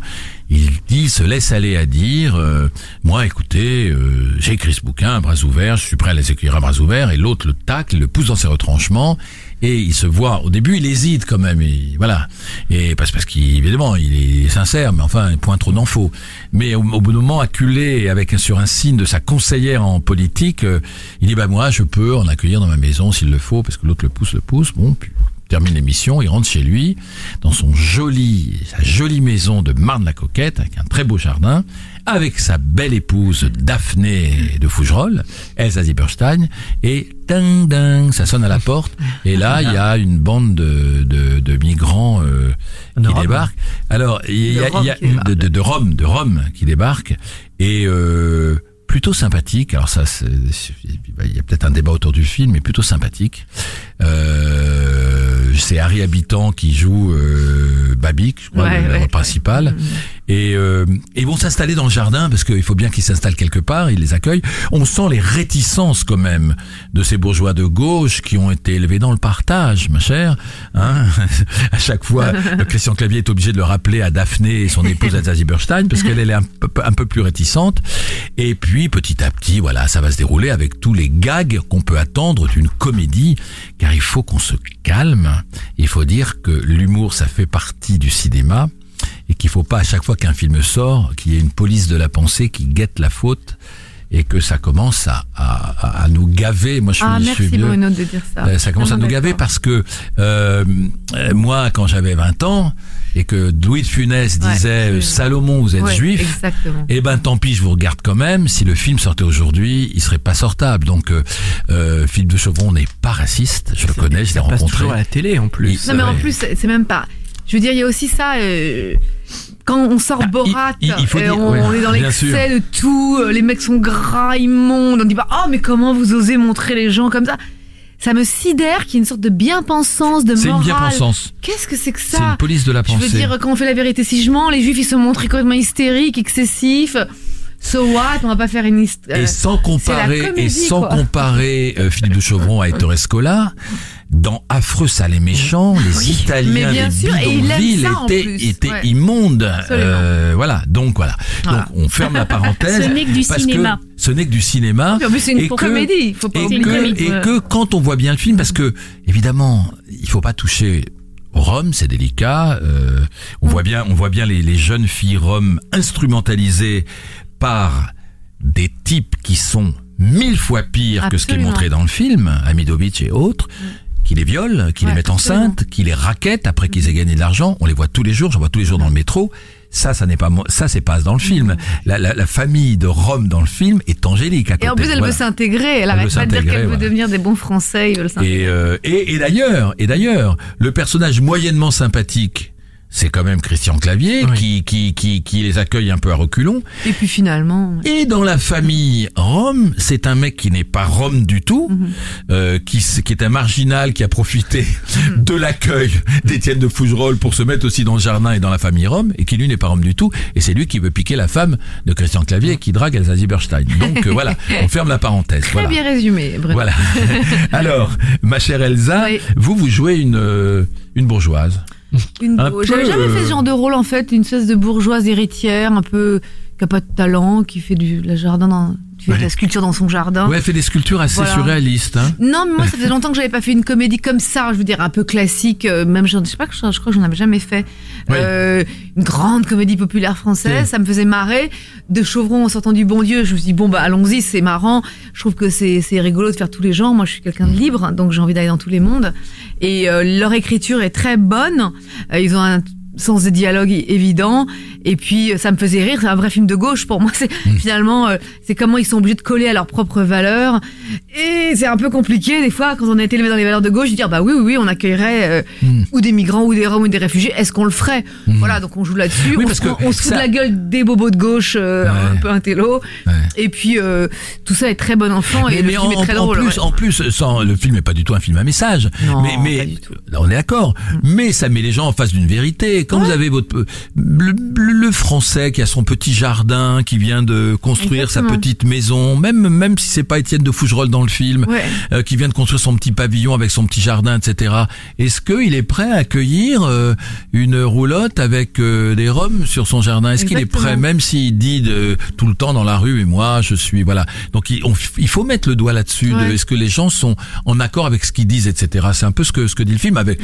[SPEAKER 3] il dit, se laisse aller à dire, euh, moi, écoutez, euh, j'ai écrit ce bouquin à bras ouverts, je suis prêt à les accueillir à bras ouverts, et l'autre le tacle, le pousse dans ses retranchements, et il se voit, au début, il hésite quand même, et voilà, et parce, parce qu'évidemment, il est sincère, mais enfin, point trop d'en faut. Mais au, d'un moment, acculé avec sur un signe de sa conseillère en politique, euh, il dit, bah moi, je peux en accueillir dans ma maison s'il le faut, parce que l'autre le pousse, le pousse, bon, puis termine l'émission, il rentre chez lui, dans son joli, sa jolie maison de Marne-la-Coquette, avec un très beau jardin, avec sa belle épouse Daphné de Fougerolles, Elsa Zieberstein, et ding ding, ça sonne à la porte, et là, il y a une bande de, de, de migrants euh, qui
[SPEAKER 6] Rome.
[SPEAKER 3] débarquent. Alors, il y a,
[SPEAKER 7] De Rome
[SPEAKER 3] y a-
[SPEAKER 7] débarquent.
[SPEAKER 3] de, de, de Rome, de Rome qui débarque, et euh, plutôt sympathique. Alors ça, il y a peut-être un débat autour du film, mais plutôt sympathique. Euh, c'est Harry Habitant qui joue euh, Babic, je crois,
[SPEAKER 7] Ouais,
[SPEAKER 3] le,
[SPEAKER 7] ouais,
[SPEAKER 3] principal.
[SPEAKER 7] ouais.
[SPEAKER 3] Et euh, ils vont s'installer dans le jardin parce qu'il faut bien qu'ils s'installent quelque part. Ils les accueillent. On sent les réticences quand même de ces bourgeois de gauche qui ont été élevés dans le partage, ma chère. Hein à chaque fois, Christian Clavier est obligé de le rappeler à Daphné et son épouse Elsa Zieberstein parce qu'elle elle est un peu, un peu plus réticente. Et puis petit à petit, voilà, ça va se dérouler avec tous les gags qu'on peut attendre d'une comédie, car il faut qu'on se calme. Il faut dire que l'humour, ça fait partie du cinéma et qu'il faut pas à chaque fois qu'un film sort, qu'il y ait une police de la pensée qui guette la faute et que ça commence à, à, à nous gaver. Moi, je suis,
[SPEAKER 7] Ah,
[SPEAKER 3] je
[SPEAKER 7] merci
[SPEAKER 3] suis vieux.
[SPEAKER 7] Bruno de dire ça.
[SPEAKER 3] Euh, ça commence à nous gaver parce que euh, moi, quand j'avais 20 ans et que Louis de Funès disait euh. Salomon, vous êtes
[SPEAKER 7] Ouais,
[SPEAKER 3] juif.
[SPEAKER 7] Exactement.
[SPEAKER 3] Eh ben tant pis, je vous regarde quand même. Si le film sortait aujourd'hui, il serait pas sortable. Donc euh, euh, Philippe de Chauvron n'est pas raciste, je le connais, je l'ai
[SPEAKER 4] Ça passe
[SPEAKER 3] rencontré.
[SPEAKER 4] toujours à la télé en plus.
[SPEAKER 3] Il-
[SPEAKER 7] Non, mais en plus, c'est c'est même pas. Je veux dire, il y a aussi ça. euh, quand on sort
[SPEAKER 3] Ah,
[SPEAKER 7] Borat,
[SPEAKER 3] il- il faut
[SPEAKER 7] euh,
[SPEAKER 3] dire-
[SPEAKER 7] on,
[SPEAKER 3] ouais,
[SPEAKER 7] on est dans l'excès de tout. euh, Les mecs sont gras, immondes. On dit pas, oh, mais comment vous osez montrer les gens comme ça? Ça me sidère qu'il y ait une sorte de bien-pensance, de
[SPEAKER 3] C'est une
[SPEAKER 7] morale.
[SPEAKER 3] bien-pensance.
[SPEAKER 7] Qu'est-ce que c'est que
[SPEAKER 3] C'est
[SPEAKER 7] ça?
[SPEAKER 3] une police de la
[SPEAKER 7] Je
[SPEAKER 3] pensée.
[SPEAKER 7] veux dire, quand on fait la vérité si je mens, les juifs ils se montrent complètement hystériques, excessifs. So what? On va pas faire une histoire.
[SPEAKER 3] et sans comparer,
[SPEAKER 7] c'est comédie,
[SPEAKER 3] et sans
[SPEAKER 7] quoi.
[SPEAKER 3] comparer euh, Philippe de Chauvron à Ettore Scola, dans Affreux, sale et méchant, les Italiens
[SPEAKER 7] sûr, il aime
[SPEAKER 3] bidonvilles étaient,
[SPEAKER 7] plus.
[SPEAKER 3] étaient
[SPEAKER 7] Ouais.
[SPEAKER 3] immondes. Euh, voilà, donc voilà.
[SPEAKER 7] Voilà.
[SPEAKER 3] Donc on ferme la parenthèse.
[SPEAKER 5] Ce n'est que du cinéma.
[SPEAKER 3] Que ce n'est que du cinéma.
[SPEAKER 7] C'est une
[SPEAKER 3] et que-
[SPEAKER 7] comédie. Faut pas
[SPEAKER 3] et
[SPEAKER 7] oublier.
[SPEAKER 3] que, et que quand on voit bien le film, parce que évidemment, il faut pas toucher rhum, c'est délicat. euh, on voit bien, on voit bien les, les jeunes filles roms instrumentalisées par des types qui sont mille fois pires que ce qui est montré dans le film, Amidovic et autres. Qui les violent, qui
[SPEAKER 7] Ouais,
[SPEAKER 3] les mettent enceintes, qui les raquettent après qu'ils aient gagné de l'argent. On les voit tous les jours. J'en vois tous les jours dans le métro. Ça, ça n'est pas. Ça, c'est pas dans le film. La, la, la famille de Rome dans le film est angélique. À
[SPEAKER 7] Et en plus, elle
[SPEAKER 3] Voilà.
[SPEAKER 7] veut s'intégrer. Elle
[SPEAKER 3] Elle
[SPEAKER 7] arrête
[SPEAKER 3] veut
[SPEAKER 7] pas de dire qu'elle veut devenir des bons Français. Ils veulent.
[SPEAKER 3] Et, euh, et, et d'ailleurs, et d'ailleurs, le personnage moyennement sympathique, c'est quand même Christian Clavier
[SPEAKER 4] Oui.
[SPEAKER 3] qui, qui, qui, qui les accueille un peu à reculons.
[SPEAKER 7] Et puis finalement.
[SPEAKER 3] Et dans la famille Rome, c'est un mec qui n'est pas Rome du tout,
[SPEAKER 7] Mhm.
[SPEAKER 3] euh, qui, qui est un marginal qui a profité de l'accueil d'Étienne de Fougerolles pour se mettre aussi dans le jardin et dans la famille Rome, et qui lui n'est pas Rome du tout, et c'est lui qui veut piquer la femme de Christian Clavier et qui drague Elsa Zieberstein. Donc euh, voilà, on ferme la parenthèse.
[SPEAKER 7] Très
[SPEAKER 3] voilà.
[SPEAKER 7] bien résumé, Bruno.
[SPEAKER 3] Voilà. Alors, ma chère Elsa,
[SPEAKER 7] Oui.
[SPEAKER 3] vous, vous jouez une, euh, une bourgeoise.
[SPEAKER 7] J'avais jamais fait
[SPEAKER 3] euh,
[SPEAKER 7] ce genre de rôle en fait, une espèce de bourgeoise héritière, un peu qui a pas de talent, qui fait du la jardin qui fait de
[SPEAKER 3] Ouais.
[SPEAKER 7] la sculpture dans son jardin.
[SPEAKER 3] Ouais, elle fait des sculptures assez
[SPEAKER 7] Voilà.
[SPEAKER 3] surréalistes. Hein.
[SPEAKER 7] Non, mais moi ça faisait longtemps que j'avais pas fait une comédie comme ça, je veux dire un peu classique, euh, même je, je sais pas je, je crois que j'en avais jamais fait.
[SPEAKER 3] Ouais.
[SPEAKER 7] Euh, une grande comédie populaire française,
[SPEAKER 3] Ouais.
[SPEAKER 7] ça me faisait marrer. De Chauvron en sortant du bon Dieu, je me suis dit bon bah allons-y, c'est marrant. Je trouve que c'est c'est rigolo de faire tous les genres. Moi je suis quelqu'un de libre, donc j'ai envie d'aller dans tous les mondes. Et euh, leur écriture est très bonne. Euh, ils ont un sens de dialogue évident et puis euh, ça me faisait rire c'est un vrai film de gauche pour moi c'est finalement euh, c'est comment ils sont obligés de coller à leurs propres valeurs et c'est un peu compliqué des fois quand on a été élevé dans les valeurs de gauche de dire bah oui oui oui on accueillerait euh,
[SPEAKER 3] Mm.
[SPEAKER 7] ou des migrants ou des roms ou des réfugiés est-ce qu'on le ferait? Voilà donc on joue là-dessus
[SPEAKER 3] Oui,
[SPEAKER 7] on, se, fout
[SPEAKER 3] ça-
[SPEAKER 7] de la gueule des bobos de gauche euh,
[SPEAKER 3] Ouais.
[SPEAKER 7] un peu intello
[SPEAKER 3] Ouais.
[SPEAKER 7] et puis euh, tout ça est très bon enfant et
[SPEAKER 3] Mais,
[SPEAKER 7] le
[SPEAKER 3] mais
[SPEAKER 7] film
[SPEAKER 3] en,
[SPEAKER 7] est très
[SPEAKER 3] en
[SPEAKER 7] drôle
[SPEAKER 3] plus,
[SPEAKER 7] ouais.
[SPEAKER 3] en plus, sans, le film n'est pas du tout un film à message.
[SPEAKER 7] Non,
[SPEAKER 3] mais, mais on est d'accord. Mais ça met les gens en face d'une vérité. Quand vous avez votre le, le- le français qui a son petit jardin, qui vient de construire sa petite maison, même même si c'est pas Étienne de Fougerolles dans le film,
[SPEAKER 7] Ouais.
[SPEAKER 3] euh, qui vient de construire son petit pavillon avec son petit jardin, etc. Est-ce qu'il est prêt à accueillir euh, une roulotte avec euh, des roms sur son jardin? Est-ce qu'il est prêt, même s'il dit de, tout le temps dans la rue, et moi je suis voilà. Donc il, on- il faut mettre le doigt là-dessus. de. Est-ce que les gens sont en accord avec ce qu'ils disent, etc. C'est un peu ce que ce que dit le film, avec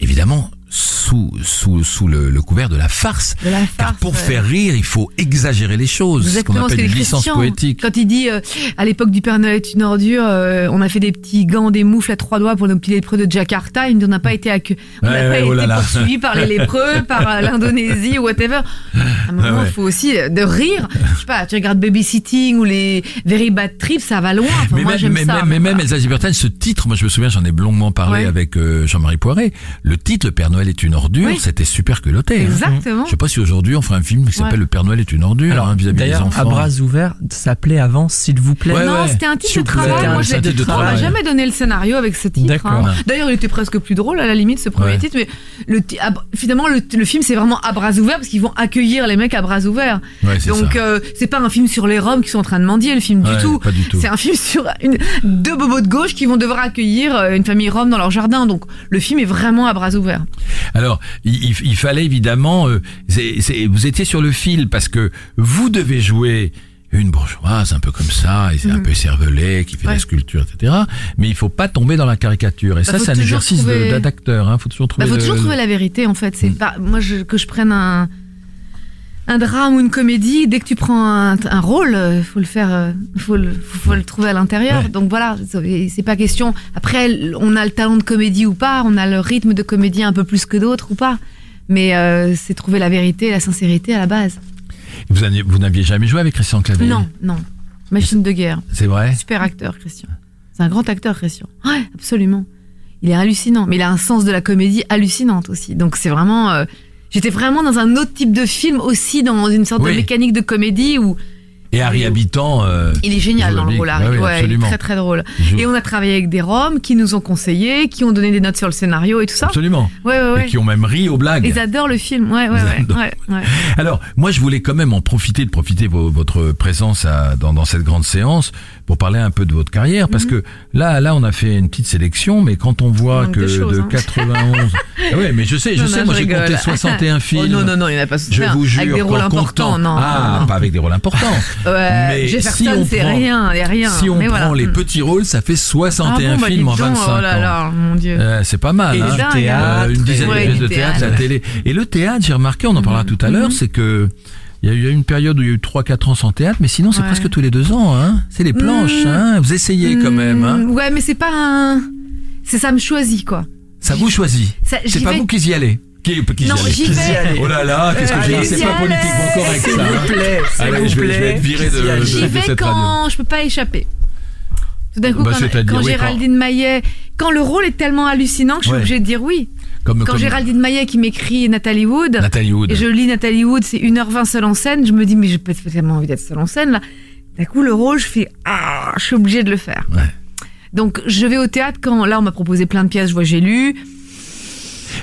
[SPEAKER 3] évidemment sous sous sous le, le couvert de la farce.
[SPEAKER 7] De la
[SPEAKER 3] Car
[SPEAKER 7] farce,
[SPEAKER 3] pour
[SPEAKER 7] ouais.
[SPEAKER 3] faire rire, il faut exagérer les choses, ce qu'on
[SPEAKER 7] Exactement,
[SPEAKER 3] appelle une licence poétique.
[SPEAKER 7] Quand il dit, euh, à l'époque du Père Noël est une ordure, euh, on a fait des petits gants, des moufles à trois doigts pour nos petits lépreux de Jakarta, il on n'a pas été, accu- on n'a
[SPEAKER 3] Ouais,
[SPEAKER 7] pas été
[SPEAKER 3] là
[SPEAKER 7] par les lépreux, par euh, l'Indonésie ou whatever. À un moment, il faut aussi de rire. Je sais pas, tu regardes Babysitting ou les Very Bad Trips, ça va loin. Enfin,
[SPEAKER 3] mais
[SPEAKER 7] moi,
[SPEAKER 3] même,
[SPEAKER 7] j'aime
[SPEAKER 3] mais,
[SPEAKER 7] ça.
[SPEAKER 3] même- mais même
[SPEAKER 7] voilà.
[SPEAKER 3] Elsa Zieberstein, ce titre, moi je me souviens, j'en ai longuement parlé avec euh, Jean-Marie Poiré. Le titre, Le Père Noël Noël est une ordure,
[SPEAKER 7] Oui.
[SPEAKER 3] c'était super culotté. hein.
[SPEAKER 7] Exactement.
[SPEAKER 3] Je sais pas si aujourd'hui on ferait un film qui s'appelle
[SPEAKER 7] Ouais.
[SPEAKER 3] Le Père Noël est une ordure
[SPEAKER 4] Alors,
[SPEAKER 3] hein, vis-à-vis des
[SPEAKER 4] d'ailleurs,
[SPEAKER 3] enfants.
[SPEAKER 4] à bras ouverts s'appelait avant, s'il vous plaît.
[SPEAKER 3] Ouais,
[SPEAKER 7] non,
[SPEAKER 3] ouais.
[SPEAKER 7] c'était un titre de travail. Moi,
[SPEAKER 3] de
[SPEAKER 7] on m'a jamais donné le scénario avec ce titre.
[SPEAKER 4] D'accord.
[SPEAKER 7] hein. D'ailleurs, il était presque plus drôle à la limite ce premier
[SPEAKER 3] Ouais.
[SPEAKER 7] titre, mais le finalement le, le film c'est vraiment à bras ouverts parce qu'ils vont accueillir les mecs à bras ouverts.
[SPEAKER 3] Ouais, c'est
[SPEAKER 7] Donc
[SPEAKER 3] ça.
[SPEAKER 7] euh, c'est pas un film sur les Roms qui sont en train de mendier le film
[SPEAKER 3] Ouais,
[SPEAKER 7] du tout.
[SPEAKER 3] pas du tout.
[SPEAKER 7] C'est un film sur une, deux bobos de gauche qui vont devoir accueillir euh, une famille Rome dans leur jardin. Donc le film est vraiment à bras ouverts.
[SPEAKER 3] Alors, il, il- fallait évidemment, euh, c'est- c'est- vous étiez sur le fil parce que vous devez jouer une bourgeoise un peu comme ça, et c'est un
[SPEAKER 7] Mhm.
[SPEAKER 3] peu cervelé, qui fait de la
[SPEAKER 7] Ouais.
[SPEAKER 3] sculpture, etc. Mais il faut pas tomber dans la caricature. Et ça,
[SPEAKER 7] Bah, faut
[SPEAKER 3] c'est un exercice
[SPEAKER 7] trouver-
[SPEAKER 3] d'acteur. Hein. Faut toujours trouver.
[SPEAKER 7] Bah, faut
[SPEAKER 3] le-
[SPEAKER 7] toujours trouver la vérité en fait. C'est
[SPEAKER 3] Mm.
[SPEAKER 7] pas moi je, que je prenne un un drame ou une comédie. Dès que tu prends un, un rôle, euh, faut le faire, euh, faut le faut, le trouver à l'intérieur.
[SPEAKER 3] Ouais.
[SPEAKER 7] Donc voilà, c'est pas question. Après, on a le talent de comédie ou pas, on a le rythme de comédie un peu plus que d'autres ou pas. Mais euh, c'est trouver la vérité, la sincérité à la base.
[SPEAKER 3] Vous n'aviez- vous n'aviez jamais joué avec Christian Clavier?
[SPEAKER 7] Non, non. Machine de guerre.
[SPEAKER 3] C'est vrai?
[SPEAKER 7] Super acteur, Christian. C'est un grand acteur, Christian. Ouais, absolument. Il est hallucinant, mais il a un sens de la comédie hallucinante aussi. Donc c'est vraiment. euh, J'étais vraiment dans un autre type de film aussi, dans une sorte
[SPEAKER 3] Oui.
[SPEAKER 7] de mécanique de comédie où
[SPEAKER 3] Et Harry Habitant. euh,
[SPEAKER 7] il est génial dans le rôle. Harry.
[SPEAKER 3] oui,
[SPEAKER 7] Ouais, il est très très drôle. Et on a travaillé avec des Roms qui nous ont conseillé, qui ont donné des notes sur le scénario et tout ça.
[SPEAKER 3] Absolument.
[SPEAKER 7] Ouais, ouais,
[SPEAKER 3] Et
[SPEAKER 7] ouais.
[SPEAKER 3] qui ont même ri aux blagues.
[SPEAKER 7] Ils adorent le film. Ouais, ouais, ouais, ouais, ouais.
[SPEAKER 3] Alors, moi, je voulais quand même en profiter de profiter de votre présence à- dans, dans cette grande séance pour parler un peu de votre carrière, parce que là, là, on a fait une petite sélection, mais quand on voit
[SPEAKER 7] Mhm.
[SPEAKER 3] que
[SPEAKER 7] de choses,
[SPEAKER 3] de
[SPEAKER 7] hein.
[SPEAKER 3] 91, ah ouais, mais je sais, je
[SPEAKER 7] Non,
[SPEAKER 3] sais,
[SPEAKER 7] non,
[SPEAKER 3] moi j'ai compté
[SPEAKER 7] rigole.
[SPEAKER 3] 61 films.
[SPEAKER 7] Oh non, non, non, il n'y en a pas
[SPEAKER 3] Je vous jure,
[SPEAKER 7] Avec des rôles importants, non.
[SPEAKER 3] Ah, pas avec des rôles importants.
[SPEAKER 7] Ouais,
[SPEAKER 3] Mais si
[SPEAKER 7] Jefferson,
[SPEAKER 3] on
[SPEAKER 7] c'est
[SPEAKER 3] prend-
[SPEAKER 7] rien.
[SPEAKER 3] Si on
[SPEAKER 7] Mais
[SPEAKER 3] prend
[SPEAKER 7] voilà.
[SPEAKER 3] les petits rôles, ça fait 61
[SPEAKER 7] Ah bon, bah,
[SPEAKER 3] films en
[SPEAKER 7] dis donc,
[SPEAKER 3] 25
[SPEAKER 7] Oh là
[SPEAKER 3] ans.
[SPEAKER 7] là, mon Dieu.
[SPEAKER 3] Euh, c'est pas mal.
[SPEAKER 4] Et
[SPEAKER 3] hein.
[SPEAKER 4] théâtre.
[SPEAKER 3] Euh, une dizaine
[SPEAKER 7] Ouais,
[SPEAKER 3] de pièces de théâtre, la télé. Et le théâtre, j'ai remarqué, on en parlera
[SPEAKER 7] Mhm.
[SPEAKER 3] tout à l'heure, c'est que il y a eu une période où il y a eu 3-4 ans sans théâtre, mais sinon c'est
[SPEAKER 7] Ouais.
[SPEAKER 3] presque tous les deux ans. Hein. C'est les planches.
[SPEAKER 7] Mhm.
[SPEAKER 3] Hein. Vous essayez quand même. Hein.
[SPEAKER 7] Mm, Ouais, mais c'est pas un. C'est ça me choisit, quoi.
[SPEAKER 3] Ça vous choisit. C'est pas
[SPEAKER 7] vais-
[SPEAKER 3] vous qui y allez. Qui, qui
[SPEAKER 7] Non, j'y vais.
[SPEAKER 3] Oh là là, qu'est-ce que
[SPEAKER 7] Euh,
[SPEAKER 3] j'ai dit
[SPEAKER 7] allez,
[SPEAKER 3] C'est pas politiquement correct
[SPEAKER 4] S'il
[SPEAKER 3] ça.
[SPEAKER 4] vous
[SPEAKER 3] hein.
[SPEAKER 4] plaît, s'il
[SPEAKER 3] Allez, je vais, je vais
[SPEAKER 4] plaît.
[SPEAKER 3] être viré de,
[SPEAKER 4] S'il
[SPEAKER 3] de-
[SPEAKER 7] J'y vais quand je peux pas échapper. Tout d'un coup,
[SPEAKER 3] Bah,
[SPEAKER 7] quand,
[SPEAKER 3] c'est-à-dire,
[SPEAKER 7] quand
[SPEAKER 3] oui,
[SPEAKER 7] Géraldine Maillet, quand le rôle est tellement hallucinant que je suis obligée de dire oui.
[SPEAKER 3] Comme,
[SPEAKER 7] Quand
[SPEAKER 3] comme
[SPEAKER 7] Géraldine Maillet qui m'écrit Nathalie Wood,
[SPEAKER 3] Nathalie Wood.
[SPEAKER 7] et je lis Nathalie Wood, c'est 1h20 seule en scène, je me dis, mais j'ai pas tellement envie d'être seule en scène là. D'un coup, le rôle, je fais, ah, je suis obligée de le faire.
[SPEAKER 3] Ouais.
[SPEAKER 7] Donc, je vais au théâtre quand, là, on m'a proposé plein de pièces, je vois, j'ai lu.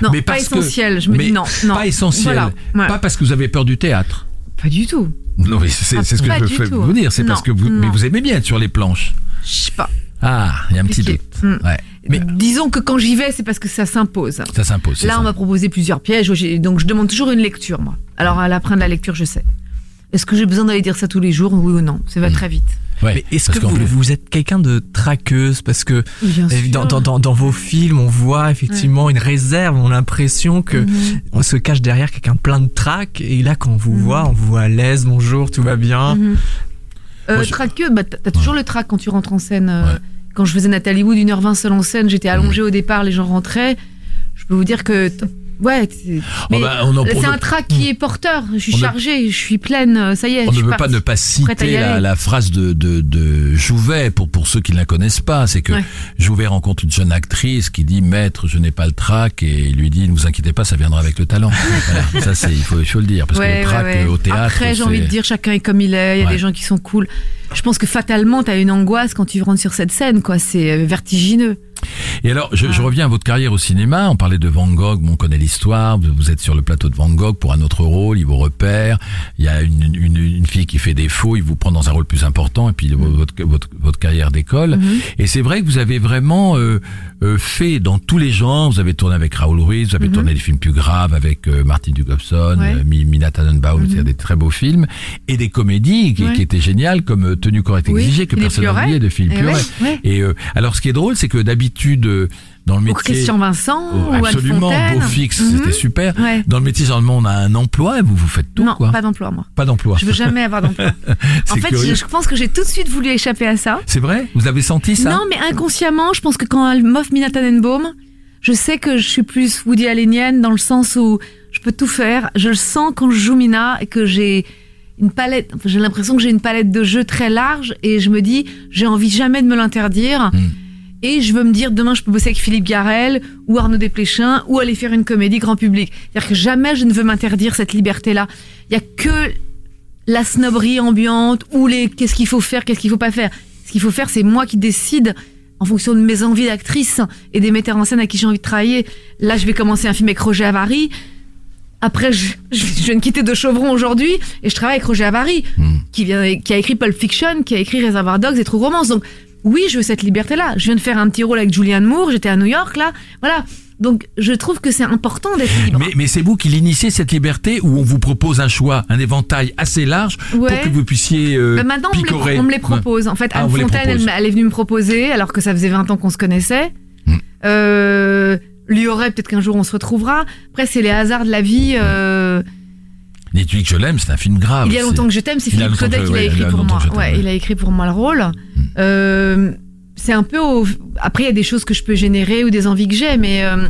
[SPEAKER 7] Non,
[SPEAKER 3] Mais
[SPEAKER 7] pas
[SPEAKER 3] que-
[SPEAKER 7] essentiel. Je me
[SPEAKER 3] mais
[SPEAKER 7] dis non, non.
[SPEAKER 3] Pas essentiel.
[SPEAKER 7] Voilà. Ouais.
[SPEAKER 3] Pas parce que vous avez peur du théâtre.
[SPEAKER 7] Pas du tout.
[SPEAKER 3] Non, mais c'est
[SPEAKER 7] Ah,
[SPEAKER 3] c'est ce que je veux
[SPEAKER 7] tout.
[SPEAKER 3] vous dire. C'est parce que vous, mais vous aimez bien être sur les planches.
[SPEAKER 7] Je sais pas.
[SPEAKER 3] Ah, il y a un petit doute.
[SPEAKER 7] Mm.
[SPEAKER 3] Ouais. Mais
[SPEAKER 7] Disons que quand j'y vais, c'est parce que ça s'impose.
[SPEAKER 3] ça s'impose.
[SPEAKER 7] Là,
[SPEAKER 3] ça.
[SPEAKER 7] on m'a proposé plusieurs pièges, donc je demande toujours une lecture, moi. Alors, à la fin de la lecture, je sais. Est-ce que j'ai besoin d'aller dire ça tous les jours, oui ou non Ça va
[SPEAKER 3] Mm.
[SPEAKER 7] très vite.
[SPEAKER 3] Ouais,
[SPEAKER 4] Mais est-ce que vous,
[SPEAKER 3] plus-
[SPEAKER 4] vous êtes quelqu'un de traqueuse? Parce que euh, dans, dans, dans, dans vos films, on voit effectivement une réserve, on a l'impression que
[SPEAKER 7] Mhm.
[SPEAKER 4] on se cache derrière quelqu'un plein de trac. Et là, quand on vous
[SPEAKER 7] Mhm.
[SPEAKER 4] voit, on vous voit à l'aise, bonjour, tout va bien.
[SPEAKER 7] Euh,
[SPEAKER 3] je-
[SPEAKER 7] traqueux, bah, t'as toujours le trac quand tu rentres en scène. euh,
[SPEAKER 3] Ouais.
[SPEAKER 7] Quand je faisais Nathalie Wood, 1h20 seule en scène, j'étais allongée au départ, les gens rentraient. Je peux vous dire que. Ouais, c'est
[SPEAKER 3] Oh, bah,
[SPEAKER 7] c'est un trac qui est porteur. Je suis
[SPEAKER 3] ne-
[SPEAKER 7] chargée, je suis pleine, euh, ça y est.
[SPEAKER 3] On
[SPEAKER 7] je
[SPEAKER 3] ne veut pas ne pas citer la, phrase de, de, de Jouvet pour, pour ceux qui ne la connaissent pas. C'est que
[SPEAKER 7] Ouais.
[SPEAKER 3] Jouvet rencontre une jeune actrice qui dit Maître, je n'ai pas le trac. Et il lui dit Ne vous inquiétez pas, ça viendra avec le talent. voilà. Ça, c'est, il, faut, il faut le dire. Parce que
[SPEAKER 7] Ouais,
[SPEAKER 3] le trac
[SPEAKER 7] ouais,
[SPEAKER 3] euh, au théâtre.
[SPEAKER 7] Après, j'ai envie de dire, chacun est comme il est. Il y a des gens qui sont cool. Je pense que fatalement, t'as une angoisse quand tu rentres sur cette scène, quoi. C'est euh, vertigineux.
[SPEAKER 3] Et alors, je, je reviens à votre carrière au cinéma. On parlait de Van Gogh, on connaît l'histoire. Vous, êtes sur le plateau de Van Gogh pour un autre rôle, il vous repère. Il y a une, une, une fille qui fait défaut, il vous prend dans un rôle plus important, et puis votre, votre, votre carrière décolle.
[SPEAKER 7] Mhm.
[SPEAKER 3] Et c'est vrai que vous avez vraiment euh, euh, fait dans tous les genres. Vous avez tourné avec Raoul Ruiz, vous avez
[SPEAKER 7] Mhm.
[SPEAKER 3] tourné des films plus graves avec euh, Martin Dugobson,
[SPEAKER 7] Ouais.
[SPEAKER 3] euh, Mi- Mina Tannenbaum,
[SPEAKER 7] Mhm.
[SPEAKER 3] c'est des très beaux films, et des comédies qui,
[SPEAKER 7] Ouais.
[SPEAKER 3] qui étaient géniales, comme Tenue correcte
[SPEAKER 7] Oui,
[SPEAKER 3] exigée, que personne n'a oublié, de Philippe
[SPEAKER 7] Eh ouais, ouais.
[SPEAKER 3] Et alors, ce qui est drôle, c'est que d'habitude, euh, dans le
[SPEAKER 7] Ou
[SPEAKER 3] métier...
[SPEAKER 7] Christian Vincent,
[SPEAKER 3] Oh,
[SPEAKER 7] ou
[SPEAKER 3] absolument, beau fixe,
[SPEAKER 7] Mhm.
[SPEAKER 3] c'était super.
[SPEAKER 7] Ouais.
[SPEAKER 3] Dans le métier, généralement, on a un emploi et vous vous faites tout,
[SPEAKER 7] non,
[SPEAKER 3] quoi.
[SPEAKER 7] pas d'emploi, moi.
[SPEAKER 3] Pas d'emploi.
[SPEAKER 7] Je veux jamais avoir d'emploi. en fait, je, je pense que j'ai tout de suite voulu échapper à ça.
[SPEAKER 3] C'est vrai? Vous avez senti ça?
[SPEAKER 7] Non, mais inconsciemment, je pense que quand elle m'offre Mina Tannenbaum, je sais que je suis plus Woody Allenienne dans le sens où je peux tout faire. Je le sens quand je joue Mina et que j'ai une palette. enfin, j'ai l'impression que j'ai une palette de jeux très large et je me dis, j'ai envie jamais de me l'interdire.
[SPEAKER 3] Mm.
[SPEAKER 7] Et je veux me dire demain je peux bosser avec Philippe Garel ou Arnaud Desplechin ou aller faire une comédie grand public. C'est-à-dire que jamais je ne veux m'interdire cette liberté-là. Il y a que la snobberie ambiante ou les qu'est-ce qu'il faut faire, qu'est-ce qu'il faut pas faire. Ce qu'il faut faire, c'est moi qui décide en fonction de mes envies d'actrice et des metteurs en scène à qui j'ai envie de travailler. Là, je vais commencer un film avec Roger Avary. Après, je, je, je viens de quitter De Chauvron aujourd'hui et je travaille avec Roger Avary, qui, vient, qui a écrit Pulp Fiction, qui a écrit Reservoir Dogs et True Romance. Donc, oui, je veux cette liberté-là. Je viens de faire un petit rôle avec Julianne Moore, j'étais à New York, là. Voilà. Donc, je trouve que c'est important d'être libre.
[SPEAKER 3] Mais, mais c'est vous qui l'initiez cette liberté où on vous propose un choix, un éventail assez large
[SPEAKER 7] Ouais.
[SPEAKER 3] pour que vous puissiez euh,
[SPEAKER 7] Bah, maintenant, on me, les,
[SPEAKER 3] picorer?
[SPEAKER 7] on me les propose. En fait,
[SPEAKER 3] Ah,
[SPEAKER 7] Anne Fontaine, elle est venue me proposer, alors que ça faisait 20 ans qu'on se connaissait.
[SPEAKER 3] Hmm.
[SPEAKER 7] Euh, lui aurait, peut-être qu'un jour on se retrouvera. Après, c'est les hasards de la vie. euh,
[SPEAKER 3] Dites-lui que je l'aime, c'est un film grave.
[SPEAKER 7] il y a longtemps que je t'aime, c'est Philippe Claudel
[SPEAKER 3] que-
[SPEAKER 7] qui l'a écrit pour moi. Ouais,
[SPEAKER 3] ouais.
[SPEAKER 7] il a écrit pour moi le rôle. Euh, c'est un peu au... Après, il y a des choses que je peux générer ou des envies que j'ai, mais euh,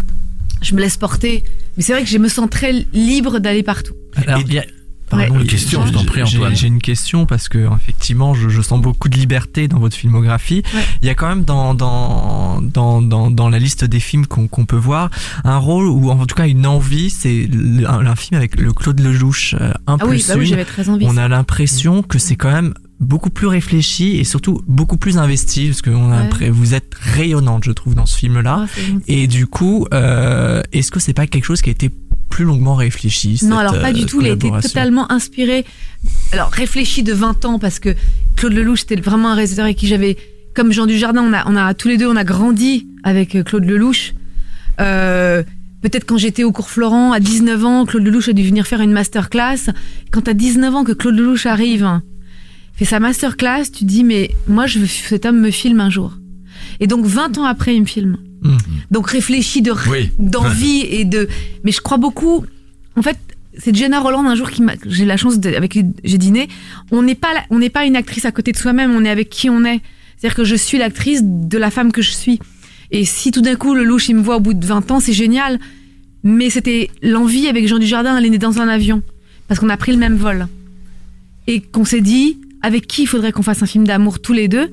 [SPEAKER 7] je me laisse porter. Mais c'est vrai que je me sens très libre d'aller partout.
[SPEAKER 4] Alors, il y a-
[SPEAKER 3] Une question, je t'en prie,
[SPEAKER 4] j'ai-
[SPEAKER 3] Antoine.
[SPEAKER 4] J'ai une question parce que effectivement, je, je sens beaucoup de liberté dans votre filmographie.
[SPEAKER 7] Ouais.
[SPEAKER 4] Il y a quand même dans dans dans dans, dans la liste des films qu'on qu'on peut voir un rôle ou en tout cas une envie. C'est un, un film avec le Claude Lelouch, euh, un
[SPEAKER 7] Ah oui, bah oui, j'avais très envie.
[SPEAKER 4] On a l'impression que c'est quand même beaucoup plus réfléchi et surtout beaucoup plus investi parce que on a
[SPEAKER 7] Ouais.
[SPEAKER 4] vous êtes rayonnante, je trouve, dans ce film-là.
[SPEAKER 7] Ah, c'est gentil.
[SPEAKER 4] Et du coup, euh, est-ce que c'est pas quelque chose qui a été plus longuement réfléchi
[SPEAKER 7] Non,
[SPEAKER 4] cette,
[SPEAKER 7] alors pas
[SPEAKER 4] euh,
[SPEAKER 7] du tout. Il a été totalement inspiré. Alors réfléchi de 20 ans parce que Claude Lelouch c'était vraiment un réalisateur avec qui j'avais, comme Jean Dujardin, on a, on a tous les deux, on a grandi avec euh, Claude Lelouch. Euh, Peut-être quand j'étais au cours Florent à 19 ans, Claude Lelouch a dû venir faire une masterclass. Quand à 19 ans que Claude Lelouch arrive, fait sa masterclass, tu dis mais moi je veux cet homme me filme un jour. Et donc 20 ans après il me filme.
[SPEAKER 4] Mhm.
[SPEAKER 7] Donc réfléchi de
[SPEAKER 3] Oui.
[SPEAKER 7] d'envie et de mais je crois beaucoup en fait c'est Jenna Roland un jour qui m'a j'ai la chance de, avec qui j'ai dîné. On n'est pas la- on n'est pas une actrice à côté de soi-même on est avec qui on est. C'est-à-dire que je suis l'actrice de la femme que je suis. Et si tout d'un coup le louche il me voit au bout de 20 ans c'est génial. Mais c'était l'envie avec Jean Dujardin elle est née dans un avion. Parce qu'on a pris le même vol. Et qu'on s'est dit avec qui il faudrait qu'on fasse un film d'amour tous les deux?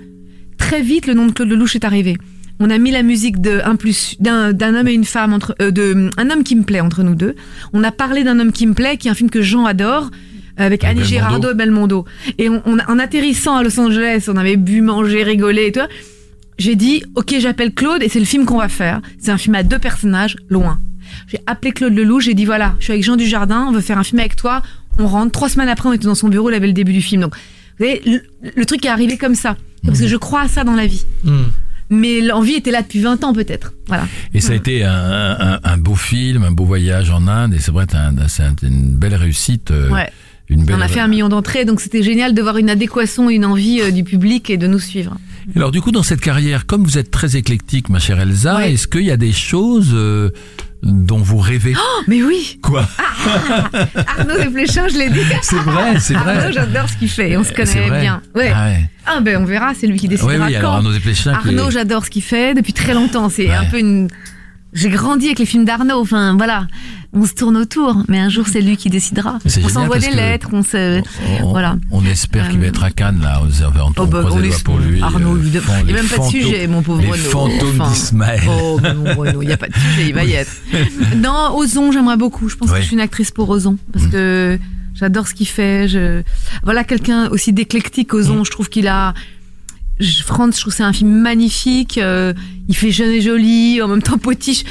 [SPEAKER 7] Très vite le nom de Claude Lelouch est arrivé on a mis la musique plus d'un d'un homme et une femme entre euh, de un homme qui me plaît entre nous deux. On a parlé d'un homme qui me plaît, qui est un film que Jean adore. Avec
[SPEAKER 3] Et
[SPEAKER 7] Annie
[SPEAKER 3] Belmondo.
[SPEAKER 7] Girardot et Belmondo. Et on, en atterrissant à Los Angeles, on avait bu, mangé, rigolé et tout. J'ai dit, ok, j'appelle Claude et c'est le film qu'on va faire. C'est un film à deux personnages, loin. J'ai appelé Claude Lelouch, j'ai dit, voilà, je suis avec Jean Dujardin, on veut faire un film avec toi. On rentre. Trois semaines après, on était dans son bureau, il avait le début du film. Donc, vous voyez, le, le truc est arrivé comme ça. Parce que je crois à ça dans la vie.
[SPEAKER 4] Mhm.
[SPEAKER 7] Mais l'envie était là depuis 20 ans peut-être. Voilà.
[SPEAKER 3] Et ça a été un, un, un beau film, un beau voyage en Inde, et c'est vrai, c'est un- c'est un- une belle réussite. euh,
[SPEAKER 7] Ouais.
[SPEAKER 3] Une belle...
[SPEAKER 7] On a fait un million d'entrées, donc c'était génial de voir une adéquation, une envie euh, du public et de nous suivre.
[SPEAKER 3] Alors du coup, dans cette carrière, comme vous êtes très éclectique, ma chère Elsa,
[SPEAKER 7] Ouais.
[SPEAKER 3] est-ce qu'il y a des choses euh, dont vous rêvez
[SPEAKER 7] Oh, mais oui
[SPEAKER 3] Quoi
[SPEAKER 7] Arnaud Desplechin, je l'ai dit.
[SPEAKER 3] C'est vrai, c'est vrai.
[SPEAKER 7] Arnaud, j'adore ce qu'il fait, on se connaît bien. Ouais.
[SPEAKER 3] Ah ouais.
[SPEAKER 7] Ah ben on verra, c'est lui qui
[SPEAKER 3] Oui,
[SPEAKER 7] décidera
[SPEAKER 3] oui, alors
[SPEAKER 7] quand.
[SPEAKER 3] Arnaud Desplechin.
[SPEAKER 7] Arnaud, j'adore ce qu'il fait depuis très longtemps. C'est
[SPEAKER 3] Ouais.
[SPEAKER 7] un peu une. J'ai grandi avec les films d'Arnaud. Enfin voilà, on se tourne autour, mais un jour c'est lui qui décidera. On s'envoie des lettres, on se.
[SPEAKER 3] on,
[SPEAKER 7] Voilà.
[SPEAKER 3] on espère qu'il va
[SPEAKER 7] Euh,
[SPEAKER 3] être à Cannes, là. On, on,
[SPEAKER 7] Oh, bah, on
[SPEAKER 3] les doigts pour lui.
[SPEAKER 7] Arnaud,
[SPEAKER 3] euh,
[SPEAKER 7] il n'y a même pas de sujet, mon pauvre
[SPEAKER 3] Les
[SPEAKER 7] Renaud.
[SPEAKER 3] fantômes
[SPEAKER 7] Enfin,
[SPEAKER 3] d'Ismaël.
[SPEAKER 7] Oh, mais mon Renaud, il n'y a pas de sujet, il va y être. Non, Ozon, j'aimerais beaucoup. Je pense
[SPEAKER 3] Ouais.
[SPEAKER 7] que je suis une actrice pour Ozon. Parce
[SPEAKER 3] Mm.
[SPEAKER 7] que j'adore ce qu'il fait. Je... Voilà, quelqu'un aussi d'éclectique, Ozon.
[SPEAKER 3] Mm.
[SPEAKER 7] Je trouve qu'il a. Franz, je trouve c'est un film magnifique. euh, il fait jeune et joli, en même temps potiche.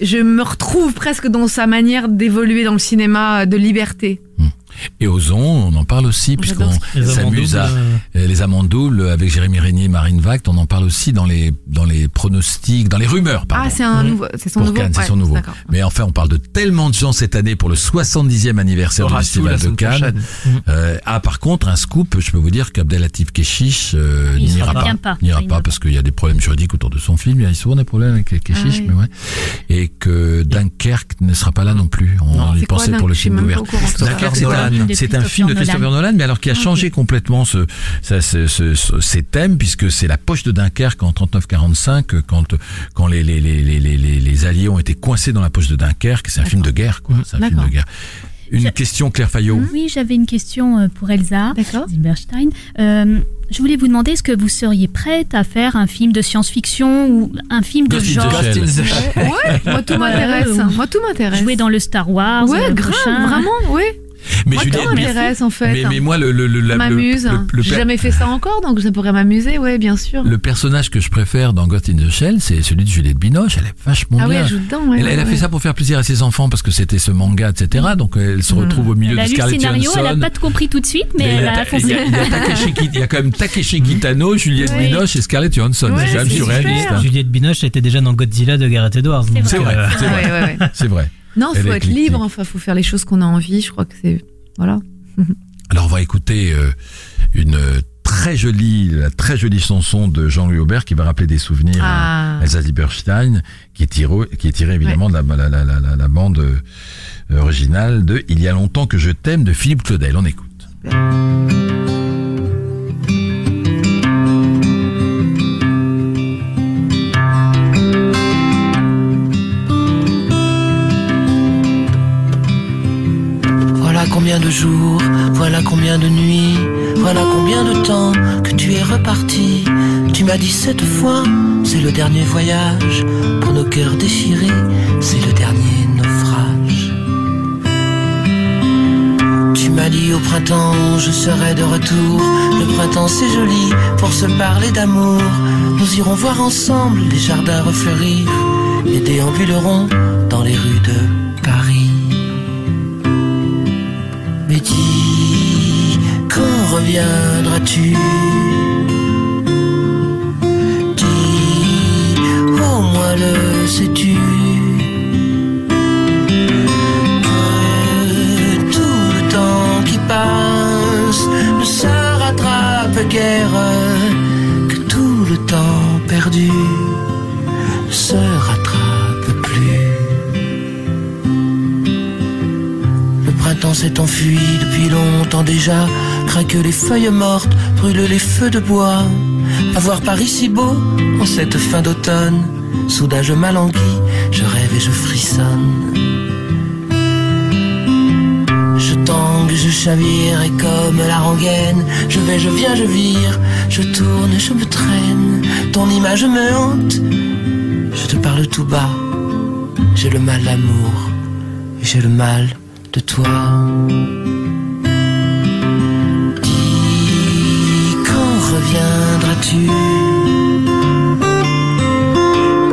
[SPEAKER 7] Je me retrouve presque dans sa manière d'évoluer dans le cinéma de liberté.
[SPEAKER 3] Et Ozon, on en parle aussi, puisqu'on s'amuse à.
[SPEAKER 6] euh,
[SPEAKER 3] euh, Les amants doubles avec Jérémy Régnier et Marine Vact, on en parle aussi dans les, dans les pronostics, dans les rumeurs, pardon.
[SPEAKER 7] Ah, c'est un nouveau. C'est son
[SPEAKER 3] pour
[SPEAKER 7] nouveau.
[SPEAKER 3] Cannes, c'est
[SPEAKER 7] Ouais,
[SPEAKER 3] son nouveau.
[SPEAKER 7] d'accord.
[SPEAKER 3] Mais enfin, on parle de tellement de gens cette année pour le 70e anniversaire du Festival de Cannes. Euh, ah, par contre, un scoop, je peux vous dire qu'Abdelatif Keshish euh, n'ira pas.
[SPEAKER 5] Pas.
[SPEAKER 3] N'ira pas parce qu'il y a des problèmes juridiques autour de son film. Il y a souvent des problèmes avec Keshish,
[SPEAKER 7] Ah oui.
[SPEAKER 3] mais ouais. Et que Dunkerque ne sera pas là non plus. On
[SPEAKER 7] Non,
[SPEAKER 3] y
[SPEAKER 7] quoi,
[SPEAKER 3] pensait pour le film d'ouverture. Dunkerque, c'est un, c'est un film de
[SPEAKER 5] Christopher
[SPEAKER 3] Nolan, mais alors qui a
[SPEAKER 7] Ah,
[SPEAKER 3] changé complètement ce, ça, ce, ce- ce- ces thèmes, puisque c'est la poche de Dunkerque en 39-45, quand, quand les, les, les, les, les, les- les Alliés ont été coincés dans la poche de Dunkerque. C'est un film de guerre, quoi. C'est un film de guerre. Une
[SPEAKER 5] Je-
[SPEAKER 3] question, Claire Fayot.
[SPEAKER 5] Oui, j'avais une question euh, pour Elsa. Zilberstein. Euh, je voulais vous demander, est-ce que vous seriez prête à faire un film de science-fiction ou un film de genre?
[SPEAKER 7] Ouais, moi tout m'intéresse.
[SPEAKER 5] Ouais,
[SPEAKER 7] Moi tout m'intéresse.
[SPEAKER 5] jouer dans le Star Wars
[SPEAKER 7] Ouais,
[SPEAKER 5] euh,
[SPEAKER 7] grave,
[SPEAKER 5] prochain
[SPEAKER 7] vraiment, oui.
[SPEAKER 3] Mais
[SPEAKER 7] Moi
[SPEAKER 3] Juliette,
[SPEAKER 7] m'intéresse en fait.
[SPEAKER 3] mais, mais moi, le, le, le, la- le-
[SPEAKER 7] m'amuse.
[SPEAKER 3] le- le
[SPEAKER 7] J'ai jamais fait ça encore, donc ça pourrait m'amuser, ouais, bien sûr.
[SPEAKER 3] le personnage que je préfère dans Ghost in the Shell, c'est celui de Juliette Binoche. Elle est vachement
[SPEAKER 7] Ah oui,
[SPEAKER 3] bien.
[SPEAKER 7] elle joue dedans, ouais.
[SPEAKER 3] elle, elle a
[SPEAKER 7] ouais,
[SPEAKER 3] fait ça pour faire plaisir à ses enfants parce que c'était ce manga, etc. Donc elle se retrouve au milieu
[SPEAKER 5] Elle
[SPEAKER 3] de
[SPEAKER 5] a lu le
[SPEAKER 3] Scarlett
[SPEAKER 5] scénario, elle
[SPEAKER 3] Johansson.
[SPEAKER 5] a pas tout compris tout de suite, mais, elle
[SPEAKER 3] a-
[SPEAKER 5] a
[SPEAKER 3] il y,
[SPEAKER 5] foncé.
[SPEAKER 3] a- il y a Takeshi Kit- il y a quand même Takeshi Kitano, Juliette
[SPEAKER 5] Oui.
[SPEAKER 3] Binoche et Scarlett Johansson.
[SPEAKER 7] Ouais,
[SPEAKER 3] c'est quand même surréaliste. hein.
[SPEAKER 6] Juliette Binoche était déjà dans Godzilla de Gareth Edwards.
[SPEAKER 3] C'est vrai,
[SPEAKER 6] euh,
[SPEAKER 3] c'est vrai.
[SPEAKER 7] Non,
[SPEAKER 3] Elle
[SPEAKER 7] faut être libre, enfin, faut faire les choses qu'on a envie, je crois que c'est. Voilà.
[SPEAKER 3] Alors on va écouter euh, une très jolie, la très jolie chanson de Jean-Louis Aubert qui va rappeler des souvenirs
[SPEAKER 7] Ah.
[SPEAKER 3] à Elsa Lieberstein, qui est tirée, qui est tirée évidemment de la, la, la, la, la- la bande euh, originale de Il y a longtemps que je t'aime de Philippe Claudel. On écoute.
[SPEAKER 8] De jours, voilà combien de nuits, voilà combien de temps que tu es reparti. Tu m'as dit cette fois, c'est le dernier voyage. Pour nos cœurs déchirés, c'est le dernier naufrage. Tu m'as dit au printemps, je serai de retour. Le printemps c'est joli pour se parler d'amour. Nous irons voir ensemble les jardins refleurir et déambulerons dans les rues de dis, quand reviendras-tu? Dis, au moins le sais-tu? Que tout le temps qui passe ne se rattrape guère Que tout le temps perdu s'est enfui depuis longtemps déjà. Craquent les feuilles mortes, brûlent les feux de bois. À voir Paris si beau en cette fin d'automne. Soudain je m'alanguis, je rêve et je frissonne. Je tangue, je chavire et comme la rengaine, je vais, je viens, je vire, je tourne, je me traîne. Ton image me hante, je te parle tout bas. J'ai le mal d'amour, et j'ai le mal de toi. Dis, quand reviendras-tu?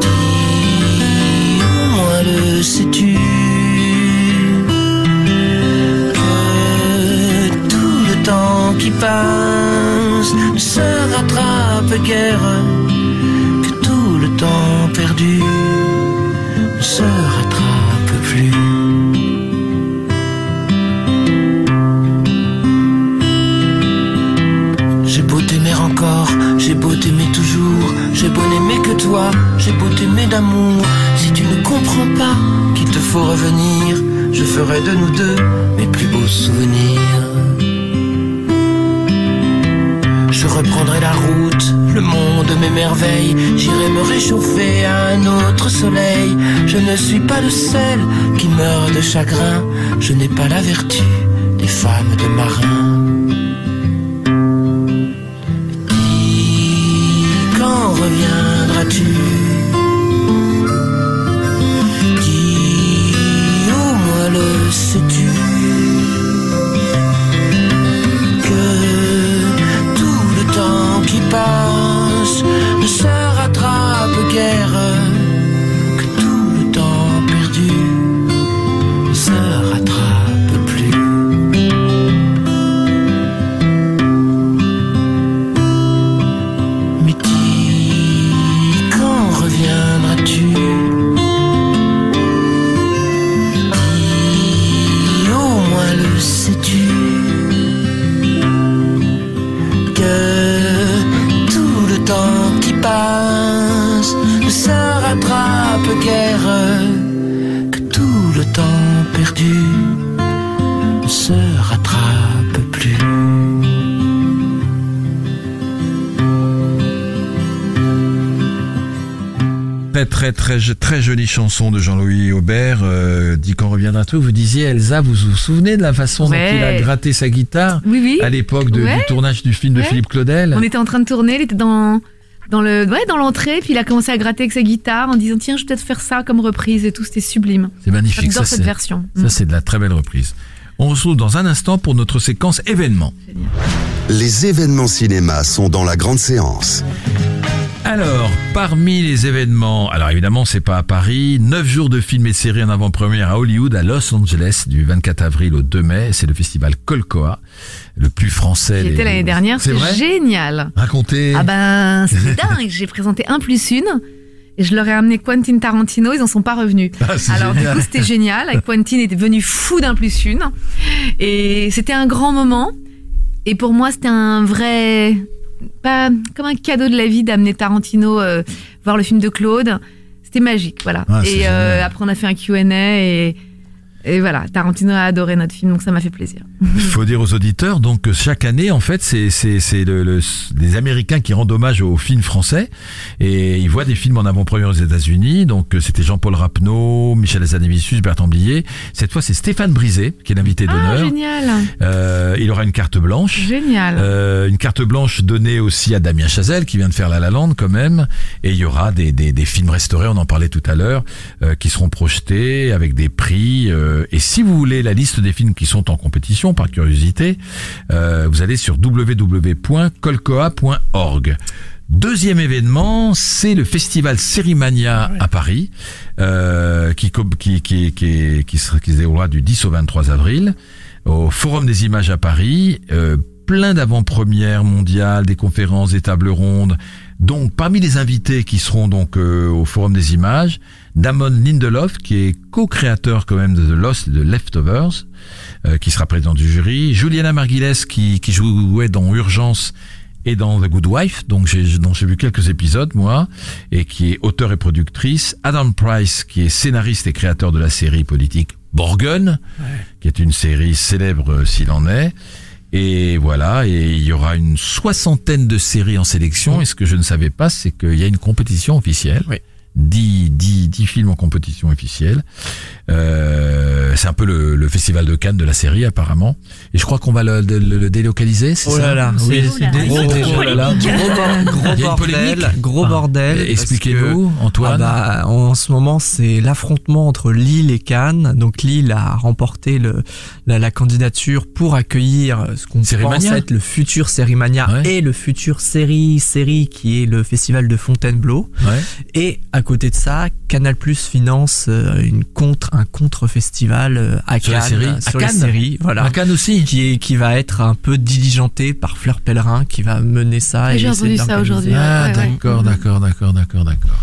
[SPEAKER 8] Dis, au moins le sais-tu? Que tout le temps qui passe ne se rattrape guère toi, j'ai beau t'aimer d'amour. Si tu ne comprends pas qu'il te faut revenir, je ferai de nous deux mes plus beaux souvenirs. Je reprendrai la route, le monde m'émerveille, j'irai me réchauffer à un autre soleil. Je ne suis pas le seul qui meurt de chagrin, je n'ai pas la vertu des femmes de marins.
[SPEAKER 3] Très très très très jolie chanson de Jean-Louis Aubert. Euh, dit qu'on reviendra tout. Vous disiez Elsa, vous vous souvenez de la façon dont il a gratté sa guitare
[SPEAKER 7] Oui, oui.
[SPEAKER 3] à l'époque
[SPEAKER 7] Ouais.
[SPEAKER 3] du tournage du film de. Philippe Claudel
[SPEAKER 7] On était en train de tourner, il était dans dans le ouais, dans l'entrée, puis il a commencé à gratter avec sa guitare en disant tiens, je vais peut-être faire ça comme reprise et tout, c'était sublime.
[SPEAKER 3] C'est magnifique.
[SPEAKER 7] J'adore
[SPEAKER 3] Ça,
[SPEAKER 7] cette
[SPEAKER 3] c'est-
[SPEAKER 7] version.
[SPEAKER 3] Ça
[SPEAKER 7] Mm.
[SPEAKER 3] c'est de la très belle reprise. On se retrouve dans un instant pour notre séquence événements.
[SPEAKER 2] Les événements cinéma sont dans la grande séance.
[SPEAKER 3] Alors, parmi les événements, alors évidemment, c'est pas à Paris, 9 jours de films et séries en avant-première à Hollywood, à Los Angeles, du 24 avril au 2 mai. C'est le festival Colcoa, le plus français.
[SPEAKER 7] J'y
[SPEAKER 3] des-
[SPEAKER 7] étais l'année dernière,
[SPEAKER 3] C'est
[SPEAKER 7] c'est génial.
[SPEAKER 3] Racontez.
[SPEAKER 7] Ah ben, c'était dingue. J'ai présenté un plus une. Et je leur ai amené Quentin Tarantino, ils en sont pas revenus.
[SPEAKER 3] Ah, c'est
[SPEAKER 7] Alors
[SPEAKER 3] génial.
[SPEAKER 7] du coup, c'était génial. Et Quentin était devenu fou d'un plus une. Et c'était un grand moment. Et pour moi, c'était un vrai, pas comme un cadeau de la vie d'amener Tarantino euh, voir le film de Claude. C'était magique, voilà.
[SPEAKER 3] Ah,
[SPEAKER 7] et euh, après, on a fait un Q&A et et voilà, Tarantino a adoré notre film, donc ça m'a fait plaisir.
[SPEAKER 3] Il faut dire aux auditeurs donc que chaque année en fait c'est c'est c'est le, le- les Américains qui rendent hommage aux films français et ils voient des films en avant-première aux États-Unis donc euh, c'était Jean-Paul Rapneau, Michel Hazanavicius, Bertrand Blier. Cette fois c'est Stéphane Brisé qui est l'invité
[SPEAKER 7] Ah,
[SPEAKER 3] d'honneur.
[SPEAKER 7] génial,
[SPEAKER 3] Euh, il aura une carte blanche.
[SPEAKER 7] génial.
[SPEAKER 3] Euh, une carte blanche donnée aussi à Damien Chazelle qui vient de faire La La Land quand même et il y aura des, des, des films restaurés on en parlait tout à l'heure euh, qui seront projetés avec des prix euh, et si vous voulez la liste des films qui sont en compétition par curiosité euh, vous allez sur www.colcoa.org Deuxième événement, c'est le festival Sérimania à Paris, euh, qui, co- qui, qui, qui, qui, sera- qui se déroulera du 10 au 23 avril au Forum des images à Paris. Euh, plein d'avant-premières mondiales, des conférences, des tables rondes. Donc, parmi les invités qui seront donc euh, au Forum des images, Damon Lindelof, qui est co-créateur quand même de The Lost et de Leftovers, euh, qui sera président du jury. Juliana Marguiles, qui, qui jouait dans Urgence et dans The Good Wife, donc j'ai, dont j'ai vu quelques épisodes moi, et qui est auteur et productrice. Adam Price, qui est scénariste et créateur de la série politique Borgen, qui est une série célèbre euh, s'il en est. Et voilà, et il y aura une soixantaine de séries en sélection. Et ce que je ne savais pas, c'est qu'il y a une compétition officielle.
[SPEAKER 4] Oui.
[SPEAKER 3] 10, 10, 10 films en compétition officielle. Euh, c'est un peu le, le festival de Cannes de la série apparemment. Et je crois qu'on va le, le- le délocaliser, c'est
[SPEAKER 4] Oh
[SPEAKER 3] ça
[SPEAKER 4] là là,
[SPEAKER 6] C'est-
[SPEAKER 4] oui,
[SPEAKER 6] c'est des-
[SPEAKER 4] gros, là, gros, bordel, gros
[SPEAKER 6] Ah.
[SPEAKER 4] bordel. parce
[SPEAKER 3] Expliquez-nous,
[SPEAKER 4] que-
[SPEAKER 3] Antoine.
[SPEAKER 4] Ah bah, en ce moment, c'est l'affrontement entre Lille et Cannes. Donc Lille a remporté le, la, la candidature pour accueillir ce qu'on pense être le futur Sérimania
[SPEAKER 3] Ouais.
[SPEAKER 4] et le futur série série qui est le festival de Fontainebleau.
[SPEAKER 3] Ouais.
[SPEAKER 4] Et à côté de ça, Canal Plus finance euh, une contre un contre-festival euh, à
[SPEAKER 3] Sur la
[SPEAKER 4] Cannes
[SPEAKER 3] série À
[SPEAKER 4] sur
[SPEAKER 3] Cannes
[SPEAKER 4] séries, voilà.
[SPEAKER 3] À Cannes aussi.
[SPEAKER 4] Qui est qui va être un peu diligenté par Fleur Pellerin qui va mener ça. Et
[SPEAKER 7] j'ai entendu ça aujourd'hui.
[SPEAKER 3] Ah,
[SPEAKER 7] Ouais, ouais, ouais.
[SPEAKER 3] d'accord, d'accord, d'accord, d'accord, d'accord.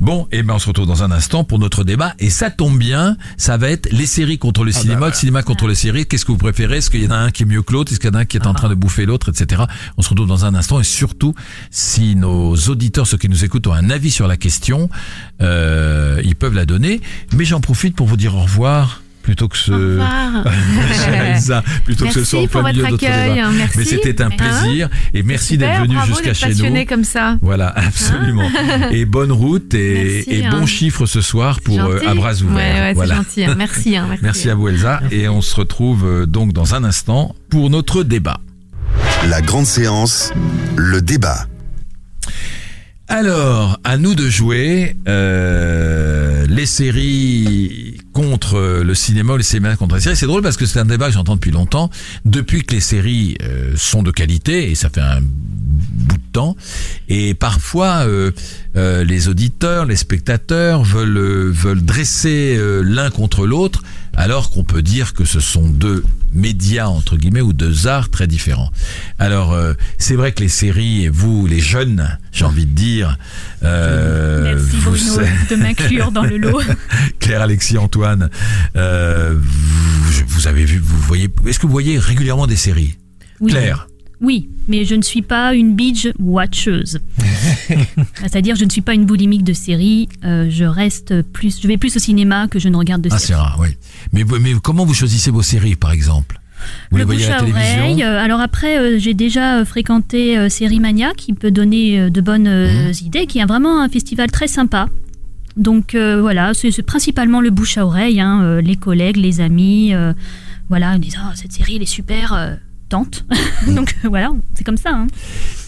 [SPEAKER 3] Bon, et ben on se retrouve dans un instant pour notre débat. Et ça tombe bien, ça va être les séries contre le cinéma, le cinéma contre les séries. Qu'est-ce que vous préférez? Est-ce qu'il y en a un qui est mieux que l'autre? Est-ce qu'il y en a un qui est en train de bouffer l'autre, etc. On se retrouve dans un instant. Et surtout, si nos auditeurs, ceux qui nous écoutent, ont un avis sur la question, euh, ils peuvent la donner. Mais j'en profite pour vous dire au revoir. Plutôt que ce. Elsa, plutôt que ce soit au
[SPEAKER 7] pour votre
[SPEAKER 3] d'autres
[SPEAKER 7] accueil, merci.
[SPEAKER 3] Mais c'était un
[SPEAKER 7] Hein
[SPEAKER 3] plaisir et merci d'être venu jusqu'à chez nous.
[SPEAKER 7] comme ça.
[SPEAKER 3] Voilà, absolument. et bonne route et,
[SPEAKER 7] Merci,
[SPEAKER 3] et
[SPEAKER 7] hein.
[SPEAKER 3] bons chiffres ce soir pour euh,
[SPEAKER 7] Gentil.
[SPEAKER 3] à bras ouverts.
[SPEAKER 7] Ouais, ouais,
[SPEAKER 3] voilà.
[SPEAKER 7] c'est gentil. hein. Merci, hein, merci.
[SPEAKER 3] Merci à vous Elsa et on se retrouve euh, donc dans un instant pour notre débat.
[SPEAKER 2] La grande séance, le débat.
[SPEAKER 3] Alors, à nous de jouer euh, les séries contre le cinéma ou les contre les séries. C'est drôle parce que c'est un débat que j'entends depuis longtemps, depuis que les séries euh, sont de qualité, et ça fait un temps. Et parfois, euh, euh, les auditeurs, les spectateurs veulent, euh, veulent dresser l'un contre l'autre, alors qu'on peut dire que ce sont deux médias, entre guillemets, ou deux arts très différents. Alors, euh, c'est vrai que les séries, et vous, les jeunes, j'ai envie de dire, euh,
[SPEAKER 5] Merci
[SPEAKER 3] vous
[SPEAKER 5] Bruno de m'inclure dans le lot.
[SPEAKER 3] Claire, Alexis, Antoine, euh, vous, vous avez vu, vous voyez, est-ce que vous voyez régulièrement des séries?
[SPEAKER 5] Oui.
[SPEAKER 3] Claire
[SPEAKER 5] Oui, mais je ne suis pas une binge watcheuse. C'est-à-dire, je ne suis pas une boulimique de séries. euh, je reste plus, je vais plus au cinéma que je ne regarde de
[SPEAKER 3] Ah, c'est
[SPEAKER 5] séries.
[SPEAKER 3] rare, oui. Mais, mais comment vous choisissez vos séries, par exemple? Vous les
[SPEAKER 5] le
[SPEAKER 3] voyez
[SPEAKER 5] bouche
[SPEAKER 3] à
[SPEAKER 5] à oreille. euh, Alors après, euh, j'ai déjà fréquenté euh, Série Mania, qui peut donner de bonnes
[SPEAKER 3] Mmh.
[SPEAKER 5] idées, qui est vraiment un festival très sympa. Donc voilà, c'est principalement le bouche à oreille, hein, les collègues, les amis, voilà, ils disent ah cette série elle est super, tente. Donc euh, voilà, c'est comme ça. hein.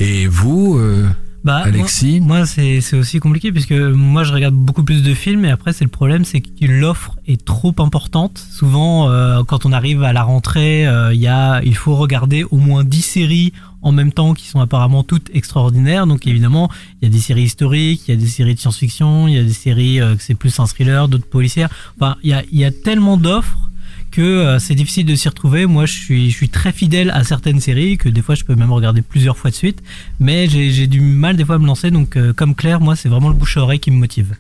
[SPEAKER 3] Et vous, euh,
[SPEAKER 6] Bah,
[SPEAKER 3] Alexis?
[SPEAKER 6] Moi, moi, c'est c'est aussi compliqué puisque moi je regarde beaucoup plus de films et après c'est le problème c'est que l'offre est trop importante. Souvent euh, quand on arrive à la rentrée, euh, il y a il faut regarder au moins 10 séries en même temps qui sont apparemment toutes extraordinaires. Donc évidemment, il y a des séries historiques, il y a des séries de science-fiction, il y a des séries euh, que c'est plus un thriller, d'autres policières. Enfin, il y a il y a tellement d'offres que euh, c'est difficile de s'y retrouver. Moi, je suis, je suis très fidèle à certaines séries que des fois je peux même regarder plusieurs fois de suite, mais j'ai j'ai du mal des fois à me lancer. Donc, euh, comme Claire, moi, c'est vraiment le bouche à oreille qui me motive.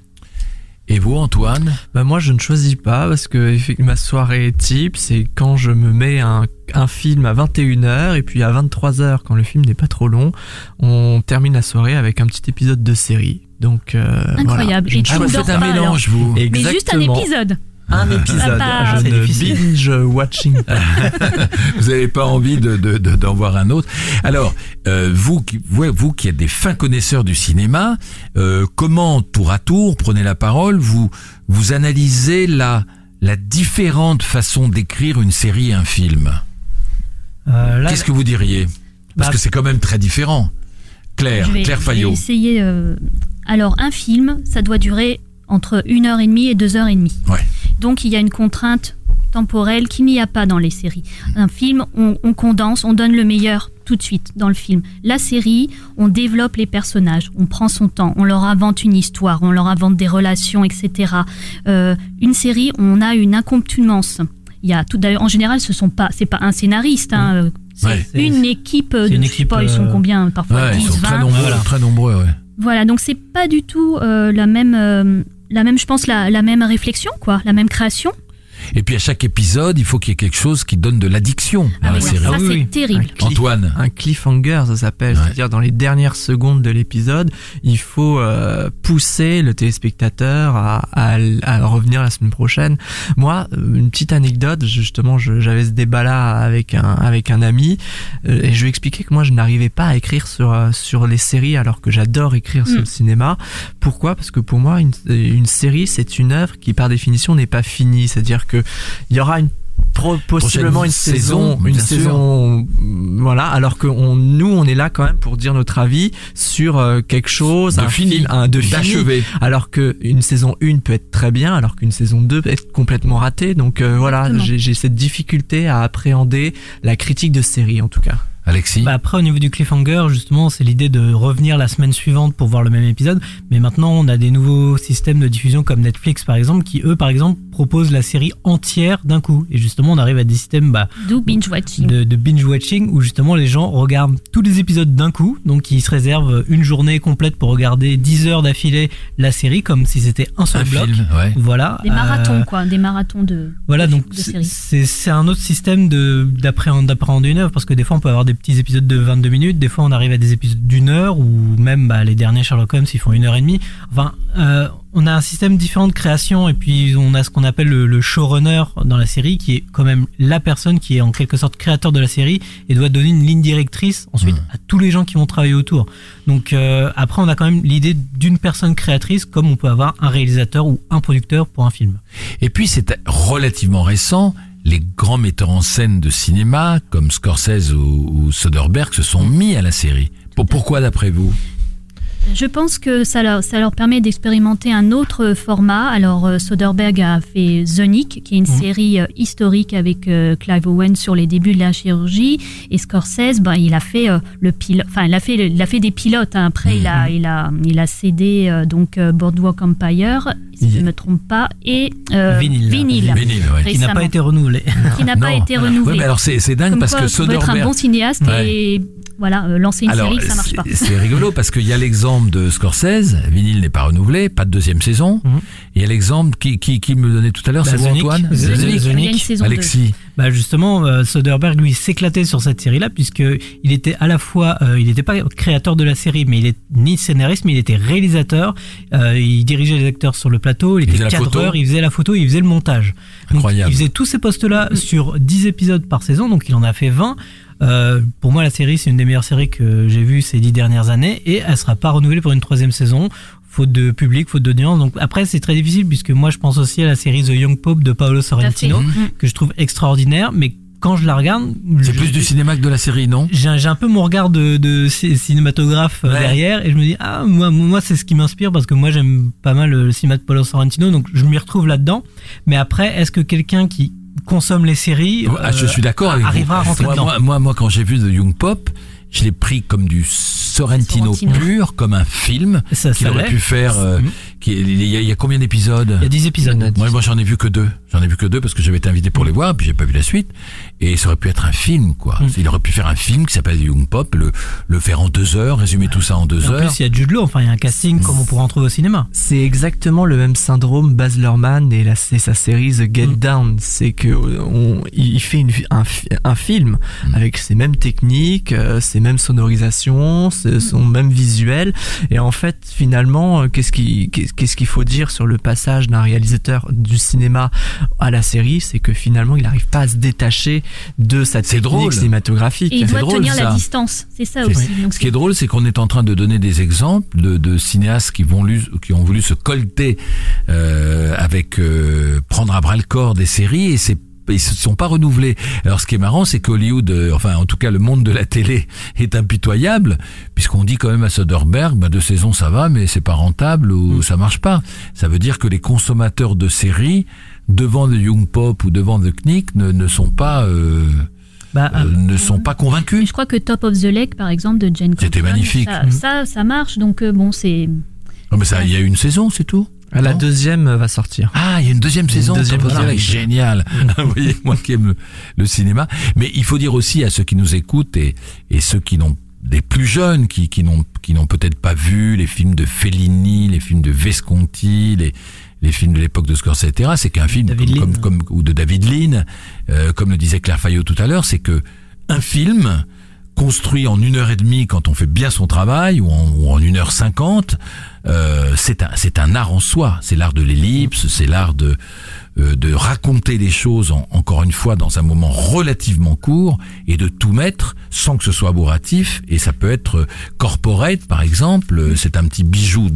[SPEAKER 3] Et vous, Antoine?
[SPEAKER 4] Bah moi je ne choisis pas parce que ma soirée type c'est quand je me mets un, un film à 21h et puis à 23h quand le film n'est pas trop long, on termine la soirée avec un petit épisode de série. Donc euh,
[SPEAKER 5] Incroyable.
[SPEAKER 4] voilà. Je
[SPEAKER 5] Et
[SPEAKER 4] ne
[SPEAKER 5] tu
[SPEAKER 3] Ah, vous
[SPEAKER 4] choisis
[SPEAKER 5] dors
[SPEAKER 3] faites un
[SPEAKER 5] pas,
[SPEAKER 3] mélange, vous.
[SPEAKER 5] Mais juste un
[SPEAKER 4] Exactement.
[SPEAKER 5] épisode.
[SPEAKER 4] Un épisode. Je
[SPEAKER 6] difficile.
[SPEAKER 4] binge watching pas.
[SPEAKER 3] Vous n'avez pas envie de, de- de- d'en voir un autre. Alors, euh, vous, qui- vous, vous qui êtes des fins connaisseurs du cinéma, euh, comment tour à tour, prenez la parole, vous, vous analysez la, la différente façon d'écrire une série et un film?
[SPEAKER 6] Euh, là,
[SPEAKER 3] Qu'est-ce que vous diriez? Parce
[SPEAKER 6] Bah,
[SPEAKER 3] que c'est quand même très différent. Claire,
[SPEAKER 5] Je vais-
[SPEAKER 3] Claire
[SPEAKER 5] je vais
[SPEAKER 3] Fayot.
[SPEAKER 5] essayer. euh, Alors, un film, ça doit durer entre une heure et demie et deux heures et demie.
[SPEAKER 3] Ouais.
[SPEAKER 5] Donc, il y a une contrainte temporelle qu'il n'y a pas dans les séries. Un film, on, on condense, on donne le meilleur tout de suite dans le film. La série, on développe les personnages, on prend son temps, on leur invente une histoire, on leur invente des relations, etc. Euh, une série, on a une incontinence. Il y a tout d'ailleurs en général ce sont pas c'est pas un scénariste hein, euh, c'est
[SPEAKER 3] Ouais.
[SPEAKER 5] Une équipe euh,
[SPEAKER 6] c'est une
[SPEAKER 5] sais
[SPEAKER 6] équipe,
[SPEAKER 5] pas ils sont
[SPEAKER 6] euh,
[SPEAKER 5] combien parfois?
[SPEAKER 3] Ouais, ils
[SPEAKER 5] 10
[SPEAKER 3] sont très
[SPEAKER 5] 20
[SPEAKER 3] nombreux,
[SPEAKER 6] Voilà.
[SPEAKER 3] très nombreux. Ouais.
[SPEAKER 5] voilà, donc c'est pas du tout euh, la même, euh, la même, je pense, la, la même réflexion, quoi, la même création.
[SPEAKER 3] Et puis à chaque épisode, il faut qu'il y ait quelque chose qui donne de l'addiction
[SPEAKER 5] Ah
[SPEAKER 3] dans la
[SPEAKER 5] oui,
[SPEAKER 3] série.
[SPEAKER 5] ça
[SPEAKER 6] Ah
[SPEAKER 5] c'est
[SPEAKER 6] oui.
[SPEAKER 5] terrible.
[SPEAKER 4] Un
[SPEAKER 3] Antoine.
[SPEAKER 4] Un cliffhanger, ça s'appelle.
[SPEAKER 3] Ouais.
[SPEAKER 4] C'est-à-dire dans les dernières secondes de l'épisode, il faut euh, pousser le téléspectateur à, à, à revenir la semaine prochaine. Moi, euh, une petite anecdote. Justement, je- j'avais ce débat-là avec un avec un ami euh, et je lui expliquais que moi, je n'arrivais pas à écrire sur euh, sur les séries alors que j'adore écrire sur
[SPEAKER 5] Mm.
[SPEAKER 4] le cinéma. Pourquoi? Parce que pour moi, une, une série, c'est une œuvre qui, par définition, n'est pas finie. C'est-à-dire que il y aura une pro- possiblement une
[SPEAKER 3] saison,
[SPEAKER 4] saison, une saison, mm, voilà. Alors que on, nous, on est là quand même pour dire notre avis sur euh, quelque chose,
[SPEAKER 3] De
[SPEAKER 4] un
[SPEAKER 3] fini,
[SPEAKER 4] film, un de fini.
[SPEAKER 3] d'achevé.
[SPEAKER 4] Alors que une saison 1 peut être très bien, alors qu'une saison 2 peut être complètement ratée. Donc euh, voilà, j'ai cette difficulté à appréhender la critique de série en tout cas.
[SPEAKER 3] Alexis.
[SPEAKER 6] Bah après au niveau du cliffhanger justement c'est l'idée de revenir la semaine suivante pour voir le même épisode mais maintenant on a des nouveaux systèmes de diffusion comme Netflix par exemple qui eux par exemple proposent la série entière d'un coup et justement on arrive à des systèmes bah,
[SPEAKER 5] binge watching.
[SPEAKER 6] de, de binge watching où justement les gens regardent tous les épisodes d'un coup donc ils se réservent une journée complète pour regarder 10 heures d'affilée la série comme si c'était un seul
[SPEAKER 3] un
[SPEAKER 6] bloc
[SPEAKER 3] film, ouais.
[SPEAKER 6] voilà
[SPEAKER 5] Des
[SPEAKER 6] Euh,
[SPEAKER 5] marathons, quoi, des marathons de.
[SPEAKER 6] voilà,
[SPEAKER 5] de-
[SPEAKER 6] donc c'est-
[SPEAKER 5] séries.
[SPEAKER 6] c'est c'est un autre système de d'appréhender d'appréhender une œuvre parce que des fois on peut avoir des petits épisodes de 22 minutes, des fois on arrive à des épisodes d'une heure ou même bah, les derniers Sherlock Holmes ils font une heure et demie. Enfin, euh, on a un système différent de création et puis on a ce qu'on appelle le, le showrunner dans la série qui est quand même la personne qui est en quelque sorte créateur de la série et doit donner une ligne directrice ensuite
[SPEAKER 3] Mhm.
[SPEAKER 6] à tous les gens qui vont travailler autour. Donc euh, après on a quand même l'idée d'une personne créatrice comme on peut avoir un réalisateur ou un producteur pour un film.
[SPEAKER 3] Et puis c'est relativement récent, les grands metteurs en scène de cinéma comme Scorsese ou, ou Soderbergh se sont mis à la série. Pour- pourquoi d'après vous?
[SPEAKER 5] Je pense que ça leur, ça leur permet d'expérimenter un autre format. Alors, euh, Soderbergh a fait Nick, qui est une
[SPEAKER 6] Mhm.
[SPEAKER 5] série euh, historique avec euh, Clive Owen sur les débuts de la chirurgie. Et Scorsese, ben, il a fait euh, le pilote. Enfin, il a fait, il a fait des pilotes. hein. Après, il a, il a, il a cédé euh, donc euh, Boardwalk Empire, si je ne me trompe pas, et euh,
[SPEAKER 6] Vinyle.
[SPEAKER 5] Vinyle,
[SPEAKER 3] Vinyle, ouais.
[SPEAKER 6] Qui n'a pas été renouvelé.
[SPEAKER 5] qui n'a pas
[SPEAKER 3] Non.
[SPEAKER 5] été
[SPEAKER 3] Ouais,
[SPEAKER 5] renouvelé.
[SPEAKER 3] mais alors c'est c'est dingue
[SPEAKER 5] Comme
[SPEAKER 3] parce
[SPEAKER 5] quoi,
[SPEAKER 3] que
[SPEAKER 5] on peut être un
[SPEAKER 3] Soderbergh.
[SPEAKER 5] bon cinéaste
[SPEAKER 3] Ouais.
[SPEAKER 5] et voilà, euh, lancer une
[SPEAKER 3] Alors,
[SPEAKER 5] série, ça marche pas.
[SPEAKER 3] c'est- c'est rigolo parce qu'il y a l'exemple de Scorsese, vinyle n'est pas renouvelé, pas de deuxième saison.
[SPEAKER 6] Mhm.
[SPEAKER 3] Et il y a l'exemple qui, qui, qui me donnait tout à l'heure,
[SPEAKER 6] Bah,
[SPEAKER 3] c'est vous. Antoine
[SPEAKER 6] The-
[SPEAKER 5] The
[SPEAKER 6] The-
[SPEAKER 5] Nick,
[SPEAKER 6] The
[SPEAKER 5] il y a
[SPEAKER 6] Nick.
[SPEAKER 5] une saison 2.
[SPEAKER 3] Alexis.
[SPEAKER 6] Bah justement, euh, Soderbergh lui s'éclatait sur cette série-là puisque il était à la fois, euh, il n'était pas créateur de la série, mais il est ni scénariste, mais il était réalisateur. Euh, il dirigeait les acteurs sur le plateau, il, était cadreur,
[SPEAKER 3] photo.
[SPEAKER 6] il faisait la photo, il faisait le montage. Donc,
[SPEAKER 3] Incroyable.
[SPEAKER 6] il faisait tous ces postes-là sur 10 épisodes par saison, donc il en a fait 20. Euh, pour moi, la série, c'est une des meilleures séries que j'ai vues ces dix dernières années et elle sera pas renouvelée pour une troisième saison. faute de public, faute d'audience. Donc après, c'est très difficile puisque moi, je pense aussi à la série The Young Pope de Paolo Sorrentino,
[SPEAKER 5] Tout à fait. Mm.
[SPEAKER 6] que je trouve extraordinaire, mais quand je la regarde,
[SPEAKER 3] C'est plus du cinéma que de la série, non?
[SPEAKER 6] J'ai un peu mon regard de, de ci- cinématographe euh,
[SPEAKER 3] Ouais.
[SPEAKER 6] derrière et je me dis ah moi moi c'est ce qui m'inspire parce que moi j'aime pas mal le cinéma de Paolo Sorrentino donc je m'y retrouve là-dedans mais après est-ce que quelqu'un qui consomme les séries
[SPEAKER 3] Ah, je
[SPEAKER 6] euh,
[SPEAKER 3] suis d'accord avec vous.
[SPEAKER 6] arrivera à rentrer
[SPEAKER 3] moi,
[SPEAKER 6] dedans
[SPEAKER 3] moi, moi, moi, quand j'ai vu The Young Pop, je l'ai pris comme du Sorrentino,
[SPEAKER 5] Sorrentino.
[SPEAKER 3] pur, comme un film qu'il aurait pu faire. euh,
[SPEAKER 6] Mhm.
[SPEAKER 3] qui- il, y a, il y a combien d'épisodes
[SPEAKER 6] il y a 10 épisodes
[SPEAKER 3] Moi, moi j'en ai vu que deux. J'en ai vu que deux parce que j'avais été invité pour les voir, puis j'ai pas vu la suite. Et ça aurait pu être un film, quoi.
[SPEAKER 6] Mm.
[SPEAKER 3] Il aurait pu faire un film qui s'appelle The Young Pop, le, le faire en deux heures, résumer tout ça en deux
[SPEAKER 6] Et en
[SPEAKER 3] heures.
[SPEAKER 6] plus il y a Jude Law enfin il y a un casting comme on pourrait en trouver au cinéma
[SPEAKER 4] C'est exactement le même syndrome Baz Luhrmann et la, c'est sa série The Get
[SPEAKER 6] Mm.
[SPEAKER 4] Down. C'est que euh, on, il fait une, un, fi- un film
[SPEAKER 3] Mm.
[SPEAKER 4] avec ses mêmes techniques, euh, ses mêmes sonorisations, son même visuel. Et en fait, finalement, euh, qu'est-ce qui, qu'est- qu'est-ce qu'il faut dire sur le passage d'un réalisateur du cinéma à la série, c'est que finalement, il n'arrive pas à se détacher de sa
[SPEAKER 3] C'est
[SPEAKER 4] technique
[SPEAKER 3] drôle.
[SPEAKER 4] cinématographique.
[SPEAKER 5] Et il doit
[SPEAKER 3] drôle,
[SPEAKER 5] tenir
[SPEAKER 3] ça.
[SPEAKER 5] la distance. C'est ça aussi. Donc
[SPEAKER 3] Ce qui est drôle, c'est qu'on est en train de donner des exemples de, de cinéastes qui, vont lu- qui ont voulu se colter euh, avec euh, prendre à bras le corps des séries et c'est ils se sont pas renouvelés. Alors ce qui est marrant, c'est qu'Hollywood, euh, enfin en tout cas le monde de la télé est impitoyable, puisqu'on dit quand même à Soderbergh, bah, deux saisons ça va, mais c'est pas rentable ou ça marche pas. Ça veut dire que les consommateurs de séries devant The Young Pop ou devant The Knick ne, ne sont pas euh,
[SPEAKER 6] bah
[SPEAKER 3] euh, ne sont pas
[SPEAKER 5] Mais
[SPEAKER 3] convaincus.
[SPEAKER 5] je crois que Top of the Lake, par exemple, de Jane
[SPEAKER 3] C'était magnifique.
[SPEAKER 5] Ça, ça, ça marche. Donc, euh, bon, c'est.
[SPEAKER 3] Non, mais ça, il y a une saison, c'est tout.
[SPEAKER 4] La
[SPEAKER 3] Non
[SPEAKER 4] deuxième va sortir.
[SPEAKER 3] Ah, il y a une deuxième
[SPEAKER 4] une
[SPEAKER 3] saison.
[SPEAKER 4] deuxième
[SPEAKER 3] génial. Vous voyez, moi qui aime le, le cinéma. Mais il faut dire aussi à ceux qui nous écoutent et, et ceux qui n'ont des plus jeunes qui, qui n'ont qui n'ont peut-être pas vu les films de Fellini, les films de Visconti, les les films de l'époque de Scorsese, etc. C'est qu'un film comme, comme, comme- ou de David Lean, euh, comme le disait Claire Fayot tout à l'heure, c'est que un film construit en une heure et demie quand on fait bien son travail ou en, ou en une heure cinquante, euh, c'est un c'est un art en soi. C'est l'art de l'ellipse, c'est l'art de euh, de raconter les choses en- encore une fois dans un moment relativement court et de tout mettre sans que ce soit bourratif. Et ça peut être corporate par exemple. C'est un petit bijou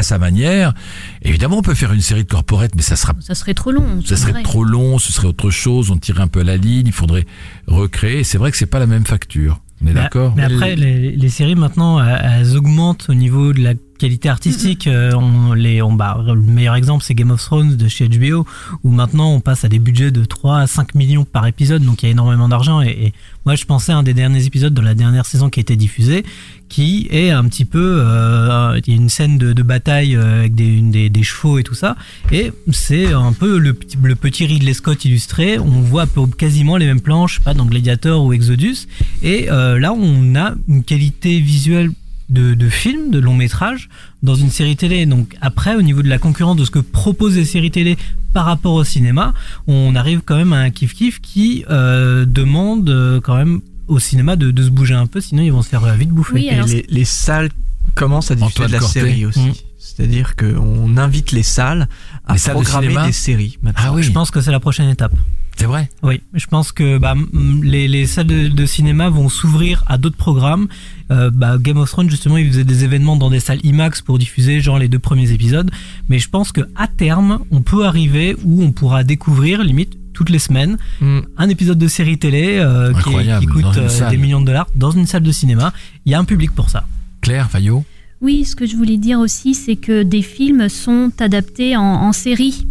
[SPEAKER 3] à sa manière. Évidemment, on peut faire une série de corporate, mais ça sera
[SPEAKER 5] Ça serait trop long.
[SPEAKER 3] ça serait
[SPEAKER 5] vrai.
[SPEAKER 3] trop long, ce serait autre chose, on tirait un peu la ligne, il faudrait recréer. C'est vrai que c'est pas la même facture. On est
[SPEAKER 6] Mais-
[SPEAKER 3] d'accord
[SPEAKER 6] Mais après, les, les séries maintenant, elles, augmentent au niveau de la qualité artistique. Euh, on, les, on, bah, le meilleur exemple, c'est Game of Thrones de chez HBO, où maintenant on passe à des budgets de 3 à 5 millions par épisode, donc il y a énormément d'argent. Et, et moi, je pensais à un des derniers épisodes de la dernière saison qui a été diffusée, qui est un petit peu, euh, il y a une scène de, bataille euh, avec des, une- des, chevaux et tout ça, et c'est un peu le, petit- le petit Ridley Scott illustré. On voit quasiment les mêmes planches, pas dans Gladiator ou Exodus, et euh, là on a une qualité visuelle de, de film, de long métrage dans une série télé. Donc après, au niveau de la concurrence de ce que proposent les séries télé par rapport au cinéma, on arrive quand même à un kiff kiff qui demande quand même au cinéma de, de se bouger un peu, sinon ils vont se faire euh, vite bouffer.
[SPEAKER 5] Oui,
[SPEAKER 4] Et
[SPEAKER 5] alors,
[SPEAKER 4] les, les salles commencent à diffuser
[SPEAKER 3] Antoine
[SPEAKER 4] de la série aussi.
[SPEAKER 6] Mm.
[SPEAKER 4] C'est-à-dire qu'on invite les salles à
[SPEAKER 3] Les salles
[SPEAKER 4] programmer des séries. maintenant.
[SPEAKER 3] Ah oui,
[SPEAKER 6] Je pense que c'est la prochaine étape.
[SPEAKER 3] c'est vrai.
[SPEAKER 6] Oui, je pense que bah, les, les salles de, de cinéma vont s'ouvrir à d'autres programmes. Euh, bah, Game of Thrones, justement, ils faisaient des événements dans des salles IMAX pour diffuser genre les deux premiers épisodes. Mais je pense que à terme, on peut arriver où on pourra découvrir, limite, toutes les semaines,
[SPEAKER 4] Mm.
[SPEAKER 6] un épisode de série télé euh, qui, est- qui
[SPEAKER 3] Incroyable,
[SPEAKER 6] coûte euh, des millions de dollars dans une salle de cinéma. Il y a un public pour ça.
[SPEAKER 3] Claire Fayot
[SPEAKER 5] oui, ce que je voulais dire aussi, c'est que des films sont adaptés en, en série.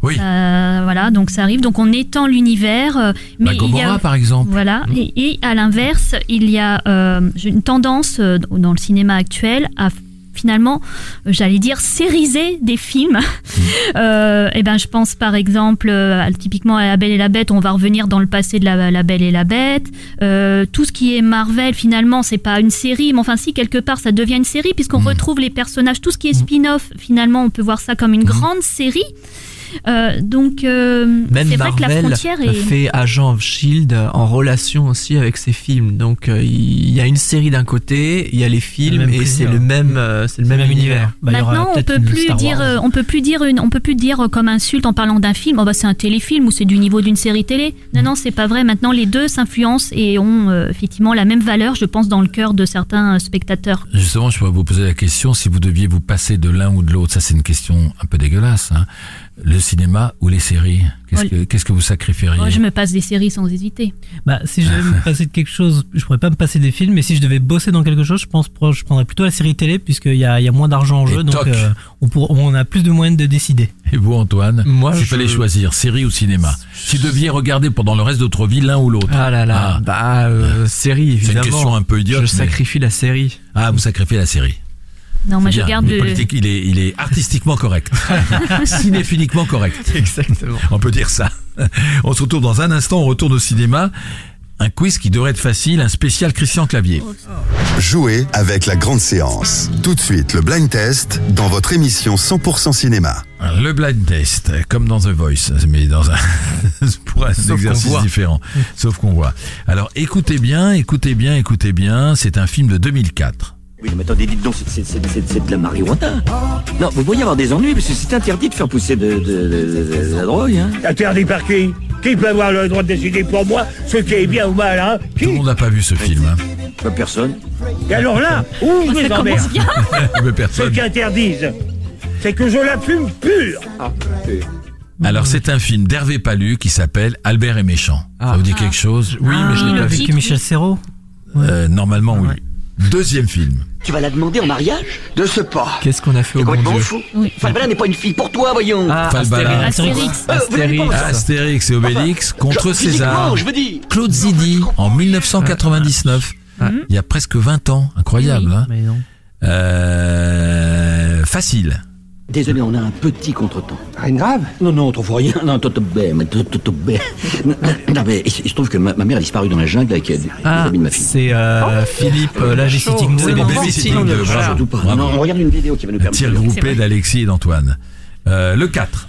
[SPEAKER 3] Oui.
[SPEAKER 5] Euh, voilà, donc ça arrive. Donc on étend l'univers. mais
[SPEAKER 3] Bah,
[SPEAKER 5] il y
[SPEAKER 3] Gomorrah
[SPEAKER 5] a,
[SPEAKER 3] par exemple.
[SPEAKER 5] Voilà,
[SPEAKER 3] Mm.
[SPEAKER 5] et, et à l'inverse, il y a euh, une tendance dans le cinéma actuel à finalement, euh, j'allais dire, sériser des films. Euh, et ben, je pense par exemple, euh, typiquement à La Belle et la Bête, on va revenir dans le passé de La, la Belle et la Bête. Euh, tout ce qui est Marvel, finalement, c'est pas une série, mais enfin si, quelque part, ça devient une série puisqu'on
[SPEAKER 3] Mm.
[SPEAKER 5] retrouve les personnages. Tout ce qui est spin-off, finalement, on peut voir ça comme une grande série. Euh, donc, euh,
[SPEAKER 4] Même
[SPEAKER 5] c'est vrai que la frontière est.
[SPEAKER 4] fait Agent of Shield en relation aussi avec ses films. Donc euh, il y a une série d'un côté, il y a les films
[SPEAKER 6] même
[SPEAKER 4] et c'est
[SPEAKER 6] plaisir.
[SPEAKER 4] le même, euh, c'est le même, univers.
[SPEAKER 6] Bah,
[SPEAKER 5] Maintenant, on
[SPEAKER 6] peut-être
[SPEAKER 5] peut plus dire, euh, on peut plus dire une, on peut plus dire euh, comme insulte en parlant d'un film. Oh bah c'est un téléfilm ou c'est du niveau d'une série télé. Non non, c'est pas vrai. Maintenant, les deux s'influencent et ont euh, effectivement la même valeur, je pense, dans le cœur de certains euh, spectateurs.
[SPEAKER 3] Justement, je pourrais vous poser la question si vous deviez vous passer de l'un ou de l'autre. Ça, c'est une question un peu dégueulasse. Hein. Le cinéma ou les séries Qu'est-ce
[SPEAKER 5] Oh,
[SPEAKER 3] que, qu'est-ce que vous sacrifieriez
[SPEAKER 5] Moi, je me passe des séries sans hésiter.
[SPEAKER 6] Bah, si je devais me passer de quelque chose, je pourrais pas me passer des films, mais si je devais bosser dans quelque chose, je pense que je prendrais plutôt la série télé, puisqu'il y a, il y a moins d'argent en
[SPEAKER 3] Et
[SPEAKER 6] jeu, donc euh, on, pour, on a plus de moyens de décider.
[SPEAKER 3] Et vous, Antoine
[SPEAKER 4] Moi,
[SPEAKER 3] S'il
[SPEAKER 4] je-
[SPEAKER 3] fallait choisir série ou cinéma, si vous deviez regarder pendant le reste de votre vie l'un ou l'autre.
[SPEAKER 4] Ah là là,
[SPEAKER 3] Ah.
[SPEAKER 4] bah euh, série
[SPEAKER 3] C'est
[SPEAKER 4] évidemment.
[SPEAKER 3] une question un peu idiote.
[SPEAKER 4] Je
[SPEAKER 3] mais-
[SPEAKER 4] sacrifie la série.
[SPEAKER 3] Ah, vous sacrifiez la série.
[SPEAKER 5] Non, moi je garde
[SPEAKER 3] Il est
[SPEAKER 5] le.
[SPEAKER 3] politique, il est, il est artistiquement correct. Cinéphiliquement correct.
[SPEAKER 4] Exactement.
[SPEAKER 3] On peut dire ça. On se retrouve dans un instant, on retourne au cinéma. Un quiz qui devrait être facile, un spécial Christian Clavier.
[SPEAKER 2] Jouez avec la grande séance. Tout de suite, le blind test dans votre émission 100% cinéma.
[SPEAKER 3] Le blind test, comme dans The Voice, mais dans un pour un
[SPEAKER 4] Sauf
[SPEAKER 3] exercice différent. Sauf qu'on voit. Alors écoutez bien, écoutez bien, écoutez bien. C'est un film de 2004.
[SPEAKER 9] Oui, mais attendez, dites donc, c'est- de la marijuana. Non, vous pourriez avoir des ennuis, parce que c'est interdit de faire pousser de, de- de- de- de la drogue, hein.
[SPEAKER 10] Interdit par qui? Qui peut avoir le droit de décider pour moi ce qui est bien ou mal, hein?
[SPEAKER 3] Tout le monde n'a pas vu ce film. Hein.
[SPEAKER 9] Pas personne.
[SPEAKER 10] Et alors là, où je
[SPEAKER 5] Ça
[SPEAKER 10] les emmerde Ceux
[SPEAKER 3] personne.
[SPEAKER 10] qui interdisent, c'est que je la fume pure
[SPEAKER 3] Alors c'est un film d'Hervé Palu qui s'appelle Albert est méchant. Ça
[SPEAKER 4] Ah.
[SPEAKER 3] vous dit quelque chose?
[SPEAKER 4] Oui, mais je l'ai vu.
[SPEAKER 6] Avec Michel Serrault?
[SPEAKER 3] Euh, Normalement oui.
[SPEAKER 6] Ouais.
[SPEAKER 3] Deuxième film.
[SPEAKER 9] Tu vas la demander en mariage De ce pas.
[SPEAKER 4] Qu'est-ce qu'on a fait au bon
[SPEAKER 9] complètement
[SPEAKER 4] Dieu
[SPEAKER 9] fou
[SPEAKER 5] Oui.
[SPEAKER 9] Falbala n'est pas une fille pour toi, voyons.
[SPEAKER 4] Ah,
[SPEAKER 3] Falbala.
[SPEAKER 5] Astérix.
[SPEAKER 9] Euh,
[SPEAKER 4] Astérix.
[SPEAKER 9] ça.
[SPEAKER 3] Astérix et Obélix contre
[SPEAKER 9] Genre,
[SPEAKER 3] César.
[SPEAKER 9] physiquement, je veux dire.
[SPEAKER 3] Claude Zidi en 1999. Il y a presque 20 ans. Incroyable. Hein
[SPEAKER 6] Mais non.
[SPEAKER 3] Euh, facile.
[SPEAKER 9] Désolé, on a un petit contretemps.
[SPEAKER 10] Rien de grave?
[SPEAKER 9] Non, non, trop rien. Non, toto bé, mais toto toto bé. Non, mais il se il se trouve que ma, ma mère a disparu dans la jungle avec euh, des
[SPEAKER 4] Ah,
[SPEAKER 9] amis de ma fille.
[SPEAKER 4] c'est euh, Philippe euh, Lagesitting
[SPEAKER 3] C'est les
[SPEAKER 4] Blue.
[SPEAKER 3] babysitting de.
[SPEAKER 9] Surtout pas. Non, on regarde une vidéo qui va nous
[SPEAKER 3] Un
[SPEAKER 9] permettre.
[SPEAKER 3] tir groupé d'Alexis et d'Antoine. Euh, le 4.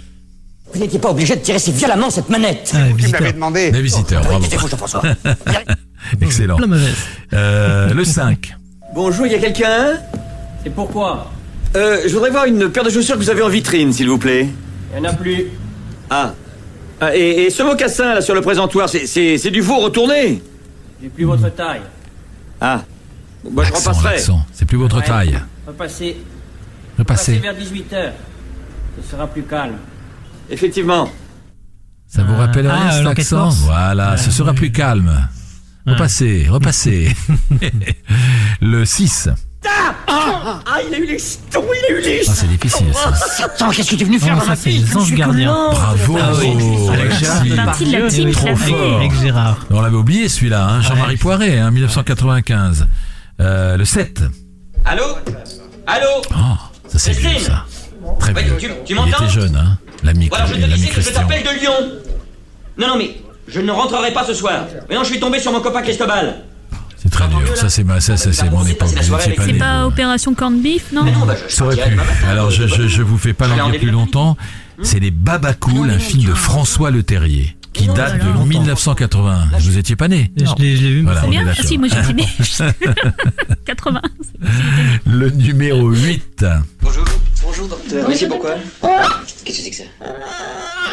[SPEAKER 8] Vous n'étiez pas obligé de tirer si violemment cette manette.
[SPEAKER 6] Ah, visiteur.
[SPEAKER 10] demandé
[SPEAKER 3] Les visiteurs, bravo. Excellent. Le 5.
[SPEAKER 9] Bonjour, il y a quelqu'un?
[SPEAKER 11] Et pourquoi?
[SPEAKER 9] Euh, Je voudrais voir une paire de chaussures que vous avez en vitrine, s'il vous plaît.
[SPEAKER 11] Il n'y en a plus.
[SPEAKER 9] Ah. Ah, et, et ce mocassin, là, sur le présentoir, c'est- du veau retourné
[SPEAKER 11] J'ai plus votre taille.
[SPEAKER 9] Ah. Bon, bah, je repasserai.
[SPEAKER 3] C'est plus votre
[SPEAKER 11] Ouais.
[SPEAKER 3] taille.
[SPEAKER 11] Repassez,
[SPEAKER 3] Repassez.
[SPEAKER 11] repassez vers 18h. Ce sera plus calme.
[SPEAKER 9] Effectivement.
[SPEAKER 3] Ça vous rappelle
[SPEAKER 6] Ah,
[SPEAKER 3] rien cet accent
[SPEAKER 6] force.
[SPEAKER 3] Voilà, ce sera plus calme. Repassez, repassez. le 6.
[SPEAKER 9] Ah, il a eu les jetons, il a eu les
[SPEAKER 3] Ah, c'est difficile ça.
[SPEAKER 8] Attends, qu'est-ce que tu es venu faire
[SPEAKER 6] Non,
[SPEAKER 8] dans
[SPEAKER 6] ça,
[SPEAKER 8] ma
[SPEAKER 6] les anges gardiens.
[SPEAKER 3] Bravo.
[SPEAKER 6] Ah oui.
[SPEAKER 5] La team
[SPEAKER 6] Oui,
[SPEAKER 3] trop fort.
[SPEAKER 6] Avec Gérard.
[SPEAKER 3] On l'avait oublié celui-là, hein, Jean-Marie Poiret, hein, 1995. Euh, le 7.
[SPEAKER 9] Allô? Allô?
[SPEAKER 3] Oh, ça c'est vieux ça. Très
[SPEAKER 9] Ouais,
[SPEAKER 3] vieux.
[SPEAKER 9] tu- tu
[SPEAKER 3] Il
[SPEAKER 9] m'entends
[SPEAKER 3] était jeune, hein. L'ami
[SPEAKER 9] Voilà, je te disais que je t'appelle de Lyon. Non, non, mais je ne rentrerai pas ce soir. Mais non, je suis tombé sur mon copain Cristobal.
[SPEAKER 3] C'est très dur. Ça c'est ma, ça, ça, c'est mon époque. Vous étiez pas
[SPEAKER 5] C'est pas. Opération Corned Beef, non
[SPEAKER 9] bah, je
[SPEAKER 3] Ça aurait pu. Alors je, je, je vous fais pas l'en dire plus longtemps. C'est les Babacool, un film de François Le Terrier, qui
[SPEAKER 9] Non,
[SPEAKER 3] date de 1981. Vous étiez pas né
[SPEAKER 6] Je l'ai vu, mais
[SPEAKER 3] Voilà.
[SPEAKER 5] C'est bien. Si, moi j'étais né. 80.
[SPEAKER 3] Le numéro 8.
[SPEAKER 9] Bonjour. Bonjour, docteur. Mais c'est pourquoi Qu'est-ce que c'est que ça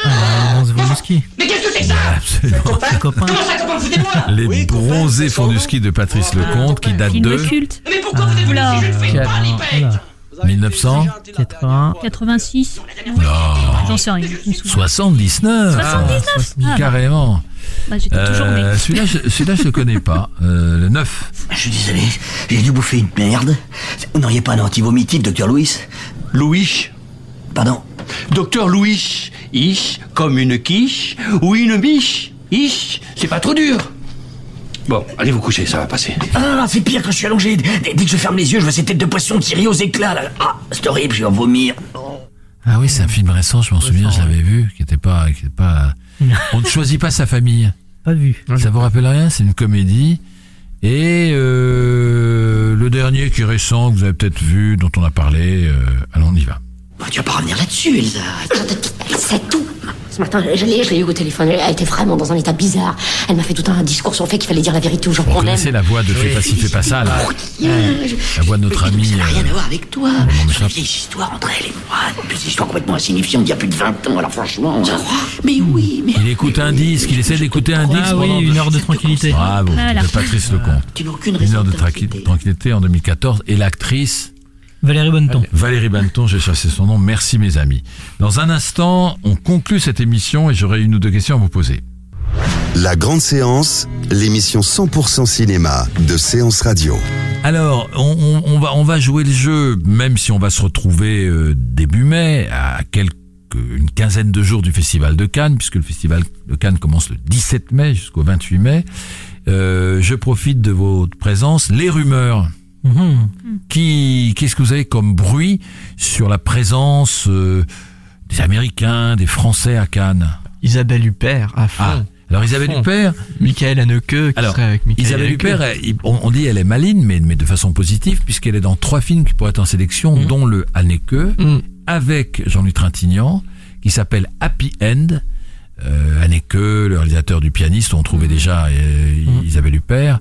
[SPEAKER 6] Ah, Hans Woluski.
[SPEAKER 9] Mais qu'est-ce que c'est que ça
[SPEAKER 3] Absolument.
[SPEAKER 6] Le copain.
[SPEAKER 9] Comment ça, comment vous foutez de moi
[SPEAKER 3] Les bronzés font du ski de Patrice Lecomte, qui date
[SPEAKER 5] Film
[SPEAKER 3] de
[SPEAKER 5] culte.
[SPEAKER 9] Mais pourquoi vous êtes venu
[SPEAKER 5] Oula.
[SPEAKER 9] si je ne fais pas ni paix
[SPEAKER 6] Voilà.
[SPEAKER 3] 1900.
[SPEAKER 6] 80.
[SPEAKER 5] 86.
[SPEAKER 3] Non.
[SPEAKER 5] J'en sais rien. Je me souviens.
[SPEAKER 3] 79.
[SPEAKER 5] 79 Ah,
[SPEAKER 3] Carrément.
[SPEAKER 5] bah, J'étais toujours né.
[SPEAKER 3] Euh, celui-là, je, celui-là, je le connais pas. Euh, le 9.
[SPEAKER 8] Je suis désolé, j'ai dû bouffer une merde. Vous n'auriez pas un antivomitif, docteur Louis?
[SPEAKER 10] Louis
[SPEAKER 8] Pardon
[SPEAKER 10] Docteur Louis Ish, comme une quiche ou une biche Ish, c'est pas trop dur Bon, allez vous coucher, ça va passer.
[SPEAKER 8] Ah c'est pire quand je suis allongé. Dès, dès que je ferme les yeux, je vois ces têtes de poisson qui rient aux éclats, là. Ah, c'est horrible, je vais en vomir.
[SPEAKER 3] Ah oui, c'est un film récent, je m'en souviens, je l'avais vu, qui était pas, qui était pas. On ne choisit pas sa famille.
[SPEAKER 6] Pas vu.
[SPEAKER 3] Ça vous rappelle rien? C'est une comédie. Et euh, le dernier qui est récent, que vous avez peut-être vu, dont on a parlé, euh, allons, on y va.
[SPEAKER 12] Bah, tu vas pas revenir là-dessus, Elsa. Sait tout. Ce matin, je l'ai, je l'ai eu au téléphone. Elle était vraiment dans un état bizarre. Elle m'a fait tout un discours sur le fait qu'il fallait dire la vérité aux gens qu'on aime.
[SPEAKER 3] connaissez la voix de Fais pas ci, fais pas ça, là.
[SPEAKER 12] Je-
[SPEAKER 3] La voix de notre ami.
[SPEAKER 12] Ça n'a rien
[SPEAKER 3] euh,
[SPEAKER 12] à voir avec toi. C'est une vieille histoire entre elle et moi. Une histoire complètement insignifiante d'il y a plus de 20 ans. Alors franchement. Mais oui, mais.
[SPEAKER 3] Il écoute un disque, il essaie d'écouter un disque.
[SPEAKER 6] Ah oui, une heure de tranquillité.
[SPEAKER 3] Bravo,
[SPEAKER 5] Voilà.
[SPEAKER 3] de Patrice Lecomte.
[SPEAKER 12] Tu n'as aucune
[SPEAKER 3] Une heure de
[SPEAKER 12] de
[SPEAKER 3] tranqui- tranquillité en 2014. Et l'actrice
[SPEAKER 6] Valérie Bonneton.
[SPEAKER 3] Valérie Banneton, j'ai cherché son nom. Merci mes amis. Dans un instant, on conclut cette émission et j'aurai une ou deux questions à vous poser.
[SPEAKER 2] La grande séance, l'émission 100% cinéma de Séance Radio.
[SPEAKER 3] Alors, on, on- on va on va jouer le jeu, même si on va se retrouver euh, début mai, à quelques une quinzaine de jours du Festival de Cannes, puisque le Festival de Cannes commence le 17 mai jusqu'au 28 mai. Euh, je profite de votre présence. Les rumeurs.
[SPEAKER 6] Mhm.
[SPEAKER 3] Qui qu'est-ce que vous avez comme bruit sur la présence euh, des Américains, des Français à Cannes?
[SPEAKER 4] Isabelle Huppert, à fond.
[SPEAKER 3] Ah, alors Isabelle. Huppert,
[SPEAKER 4] Michael Haneke, qui
[SPEAKER 3] Alors,
[SPEAKER 4] serait avec Michael
[SPEAKER 3] Isabelle. Huppert, on, on dit elle est maligne, mais, mais de façon positive, puisqu'elle est dans trois films qui pourraient être en sélection,
[SPEAKER 4] Mm.
[SPEAKER 3] dont le Haneke,
[SPEAKER 4] Mm.
[SPEAKER 3] avec Jean-Luc Trintignant, qui s'appelle Happy End. Euh, le réalisateur du pianiste, on trouvait déjà euh. Isabelle Huppert,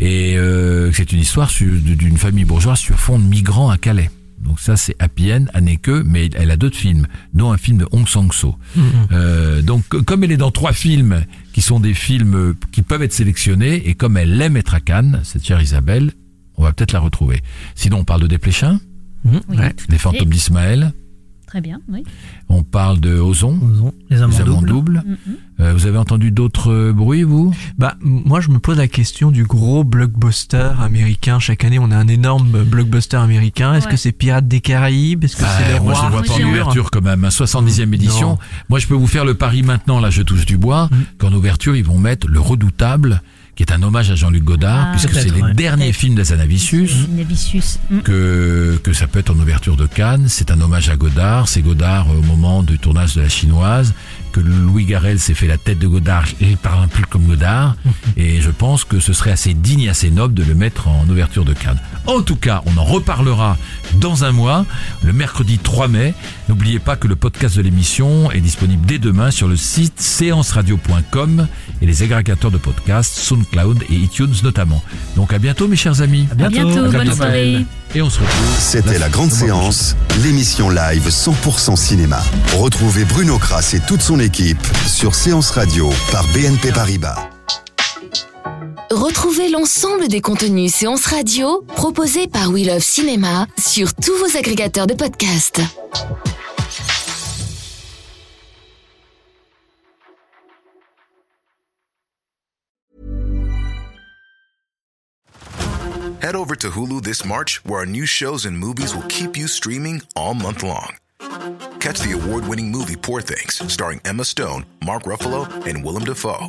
[SPEAKER 3] et euh, c'est une histoire d'une famille bourgeoise sur fond de migrants à Calais. Donc ça c'est Happy End, Haneke, mais elle a d'autres films, dont un film de Hong Sang-so.
[SPEAKER 4] Mm,
[SPEAKER 3] Euh, donc comme elle est dans trois films qui sont des films euh, qui peuvent être sélectionnés, et comme elle aime être à Cannes, cette chère Isabelle, on va peut-être la retrouver. Sinon on parle de Desplechin,
[SPEAKER 5] Oui,
[SPEAKER 4] Ouais.
[SPEAKER 5] tout à
[SPEAKER 3] Les fantômes d'Ismaël,
[SPEAKER 5] Très bien, oui.
[SPEAKER 3] on parle de Ozon,
[SPEAKER 6] Ozon, Les amants
[SPEAKER 3] les amants
[SPEAKER 6] doubles.
[SPEAKER 3] doubles.
[SPEAKER 5] Mhm.
[SPEAKER 3] Euh, vous avez entendu d'autres euh, bruits, vous?
[SPEAKER 4] Bah, moi, je me pose la question du gros blockbuster américain. Chaque année, on a un énorme blockbuster américain. Est-ce
[SPEAKER 5] Ouais.
[SPEAKER 4] que c'est Pirates des Caraïbes? Est-ce que
[SPEAKER 3] Ah,
[SPEAKER 4] c'est les
[SPEAKER 3] moi, je
[SPEAKER 4] rois
[SPEAKER 3] ne vois pas en ouverture quand même. hein, 70e édition.
[SPEAKER 4] Non.
[SPEAKER 3] Moi, je peux vous faire le pari maintenant. Là, je touche du bois.
[SPEAKER 4] Mm.
[SPEAKER 3] Qu'en ouverture, ils vont mettre Le Redoutable, qui est un hommage à Jean-Luc Godard,
[SPEAKER 5] Ah,
[SPEAKER 3] puisque c'est les
[SPEAKER 6] ouais.
[SPEAKER 3] derniers films.
[SPEAKER 5] Navicius. Mm.
[SPEAKER 3] que, que ça peut être en ouverture de Cannes. C'est un hommage à Godard. C'est Godard euh, au moment du tournage de La Chinoise. Que Louis Garrel s'est fait la tête de Godard et il parle un peu comme Godard. et je pense que ce serait assez digne, assez noble de le mettre en ouverture de Cannes. En tout cas, on en reparlera dans un mois, le mercredi 3 mai. N'oubliez pas que le podcast de l'émission est disponible dès demain sur le site séanceradio.com et les agrégateurs de podcasts, SoundCloud et iTunes notamment. Donc à bientôt mes chers amis.
[SPEAKER 6] À bientôt.
[SPEAKER 5] À bientôt,
[SPEAKER 3] À
[SPEAKER 5] bonne soirée.
[SPEAKER 3] Et on se retrouve.
[SPEAKER 2] C'était la grande séance, l'émission live 100% cinéma. Retrouvez Bruno Kras et toute son équipe sur Séance Radio par BNP Paribas.
[SPEAKER 1] Retrouvez l'ensemble des contenus séances radio proposés par We Love Cinéma sur tous vos agrégateurs de podcasts.
[SPEAKER 13] Head over to Hulu this March, where our new shows and movies will keep you streaming all month long. Catch the award winning movie Poor Things, starring Emma Stone, Mark Ruffalo, and Willem Dafoe.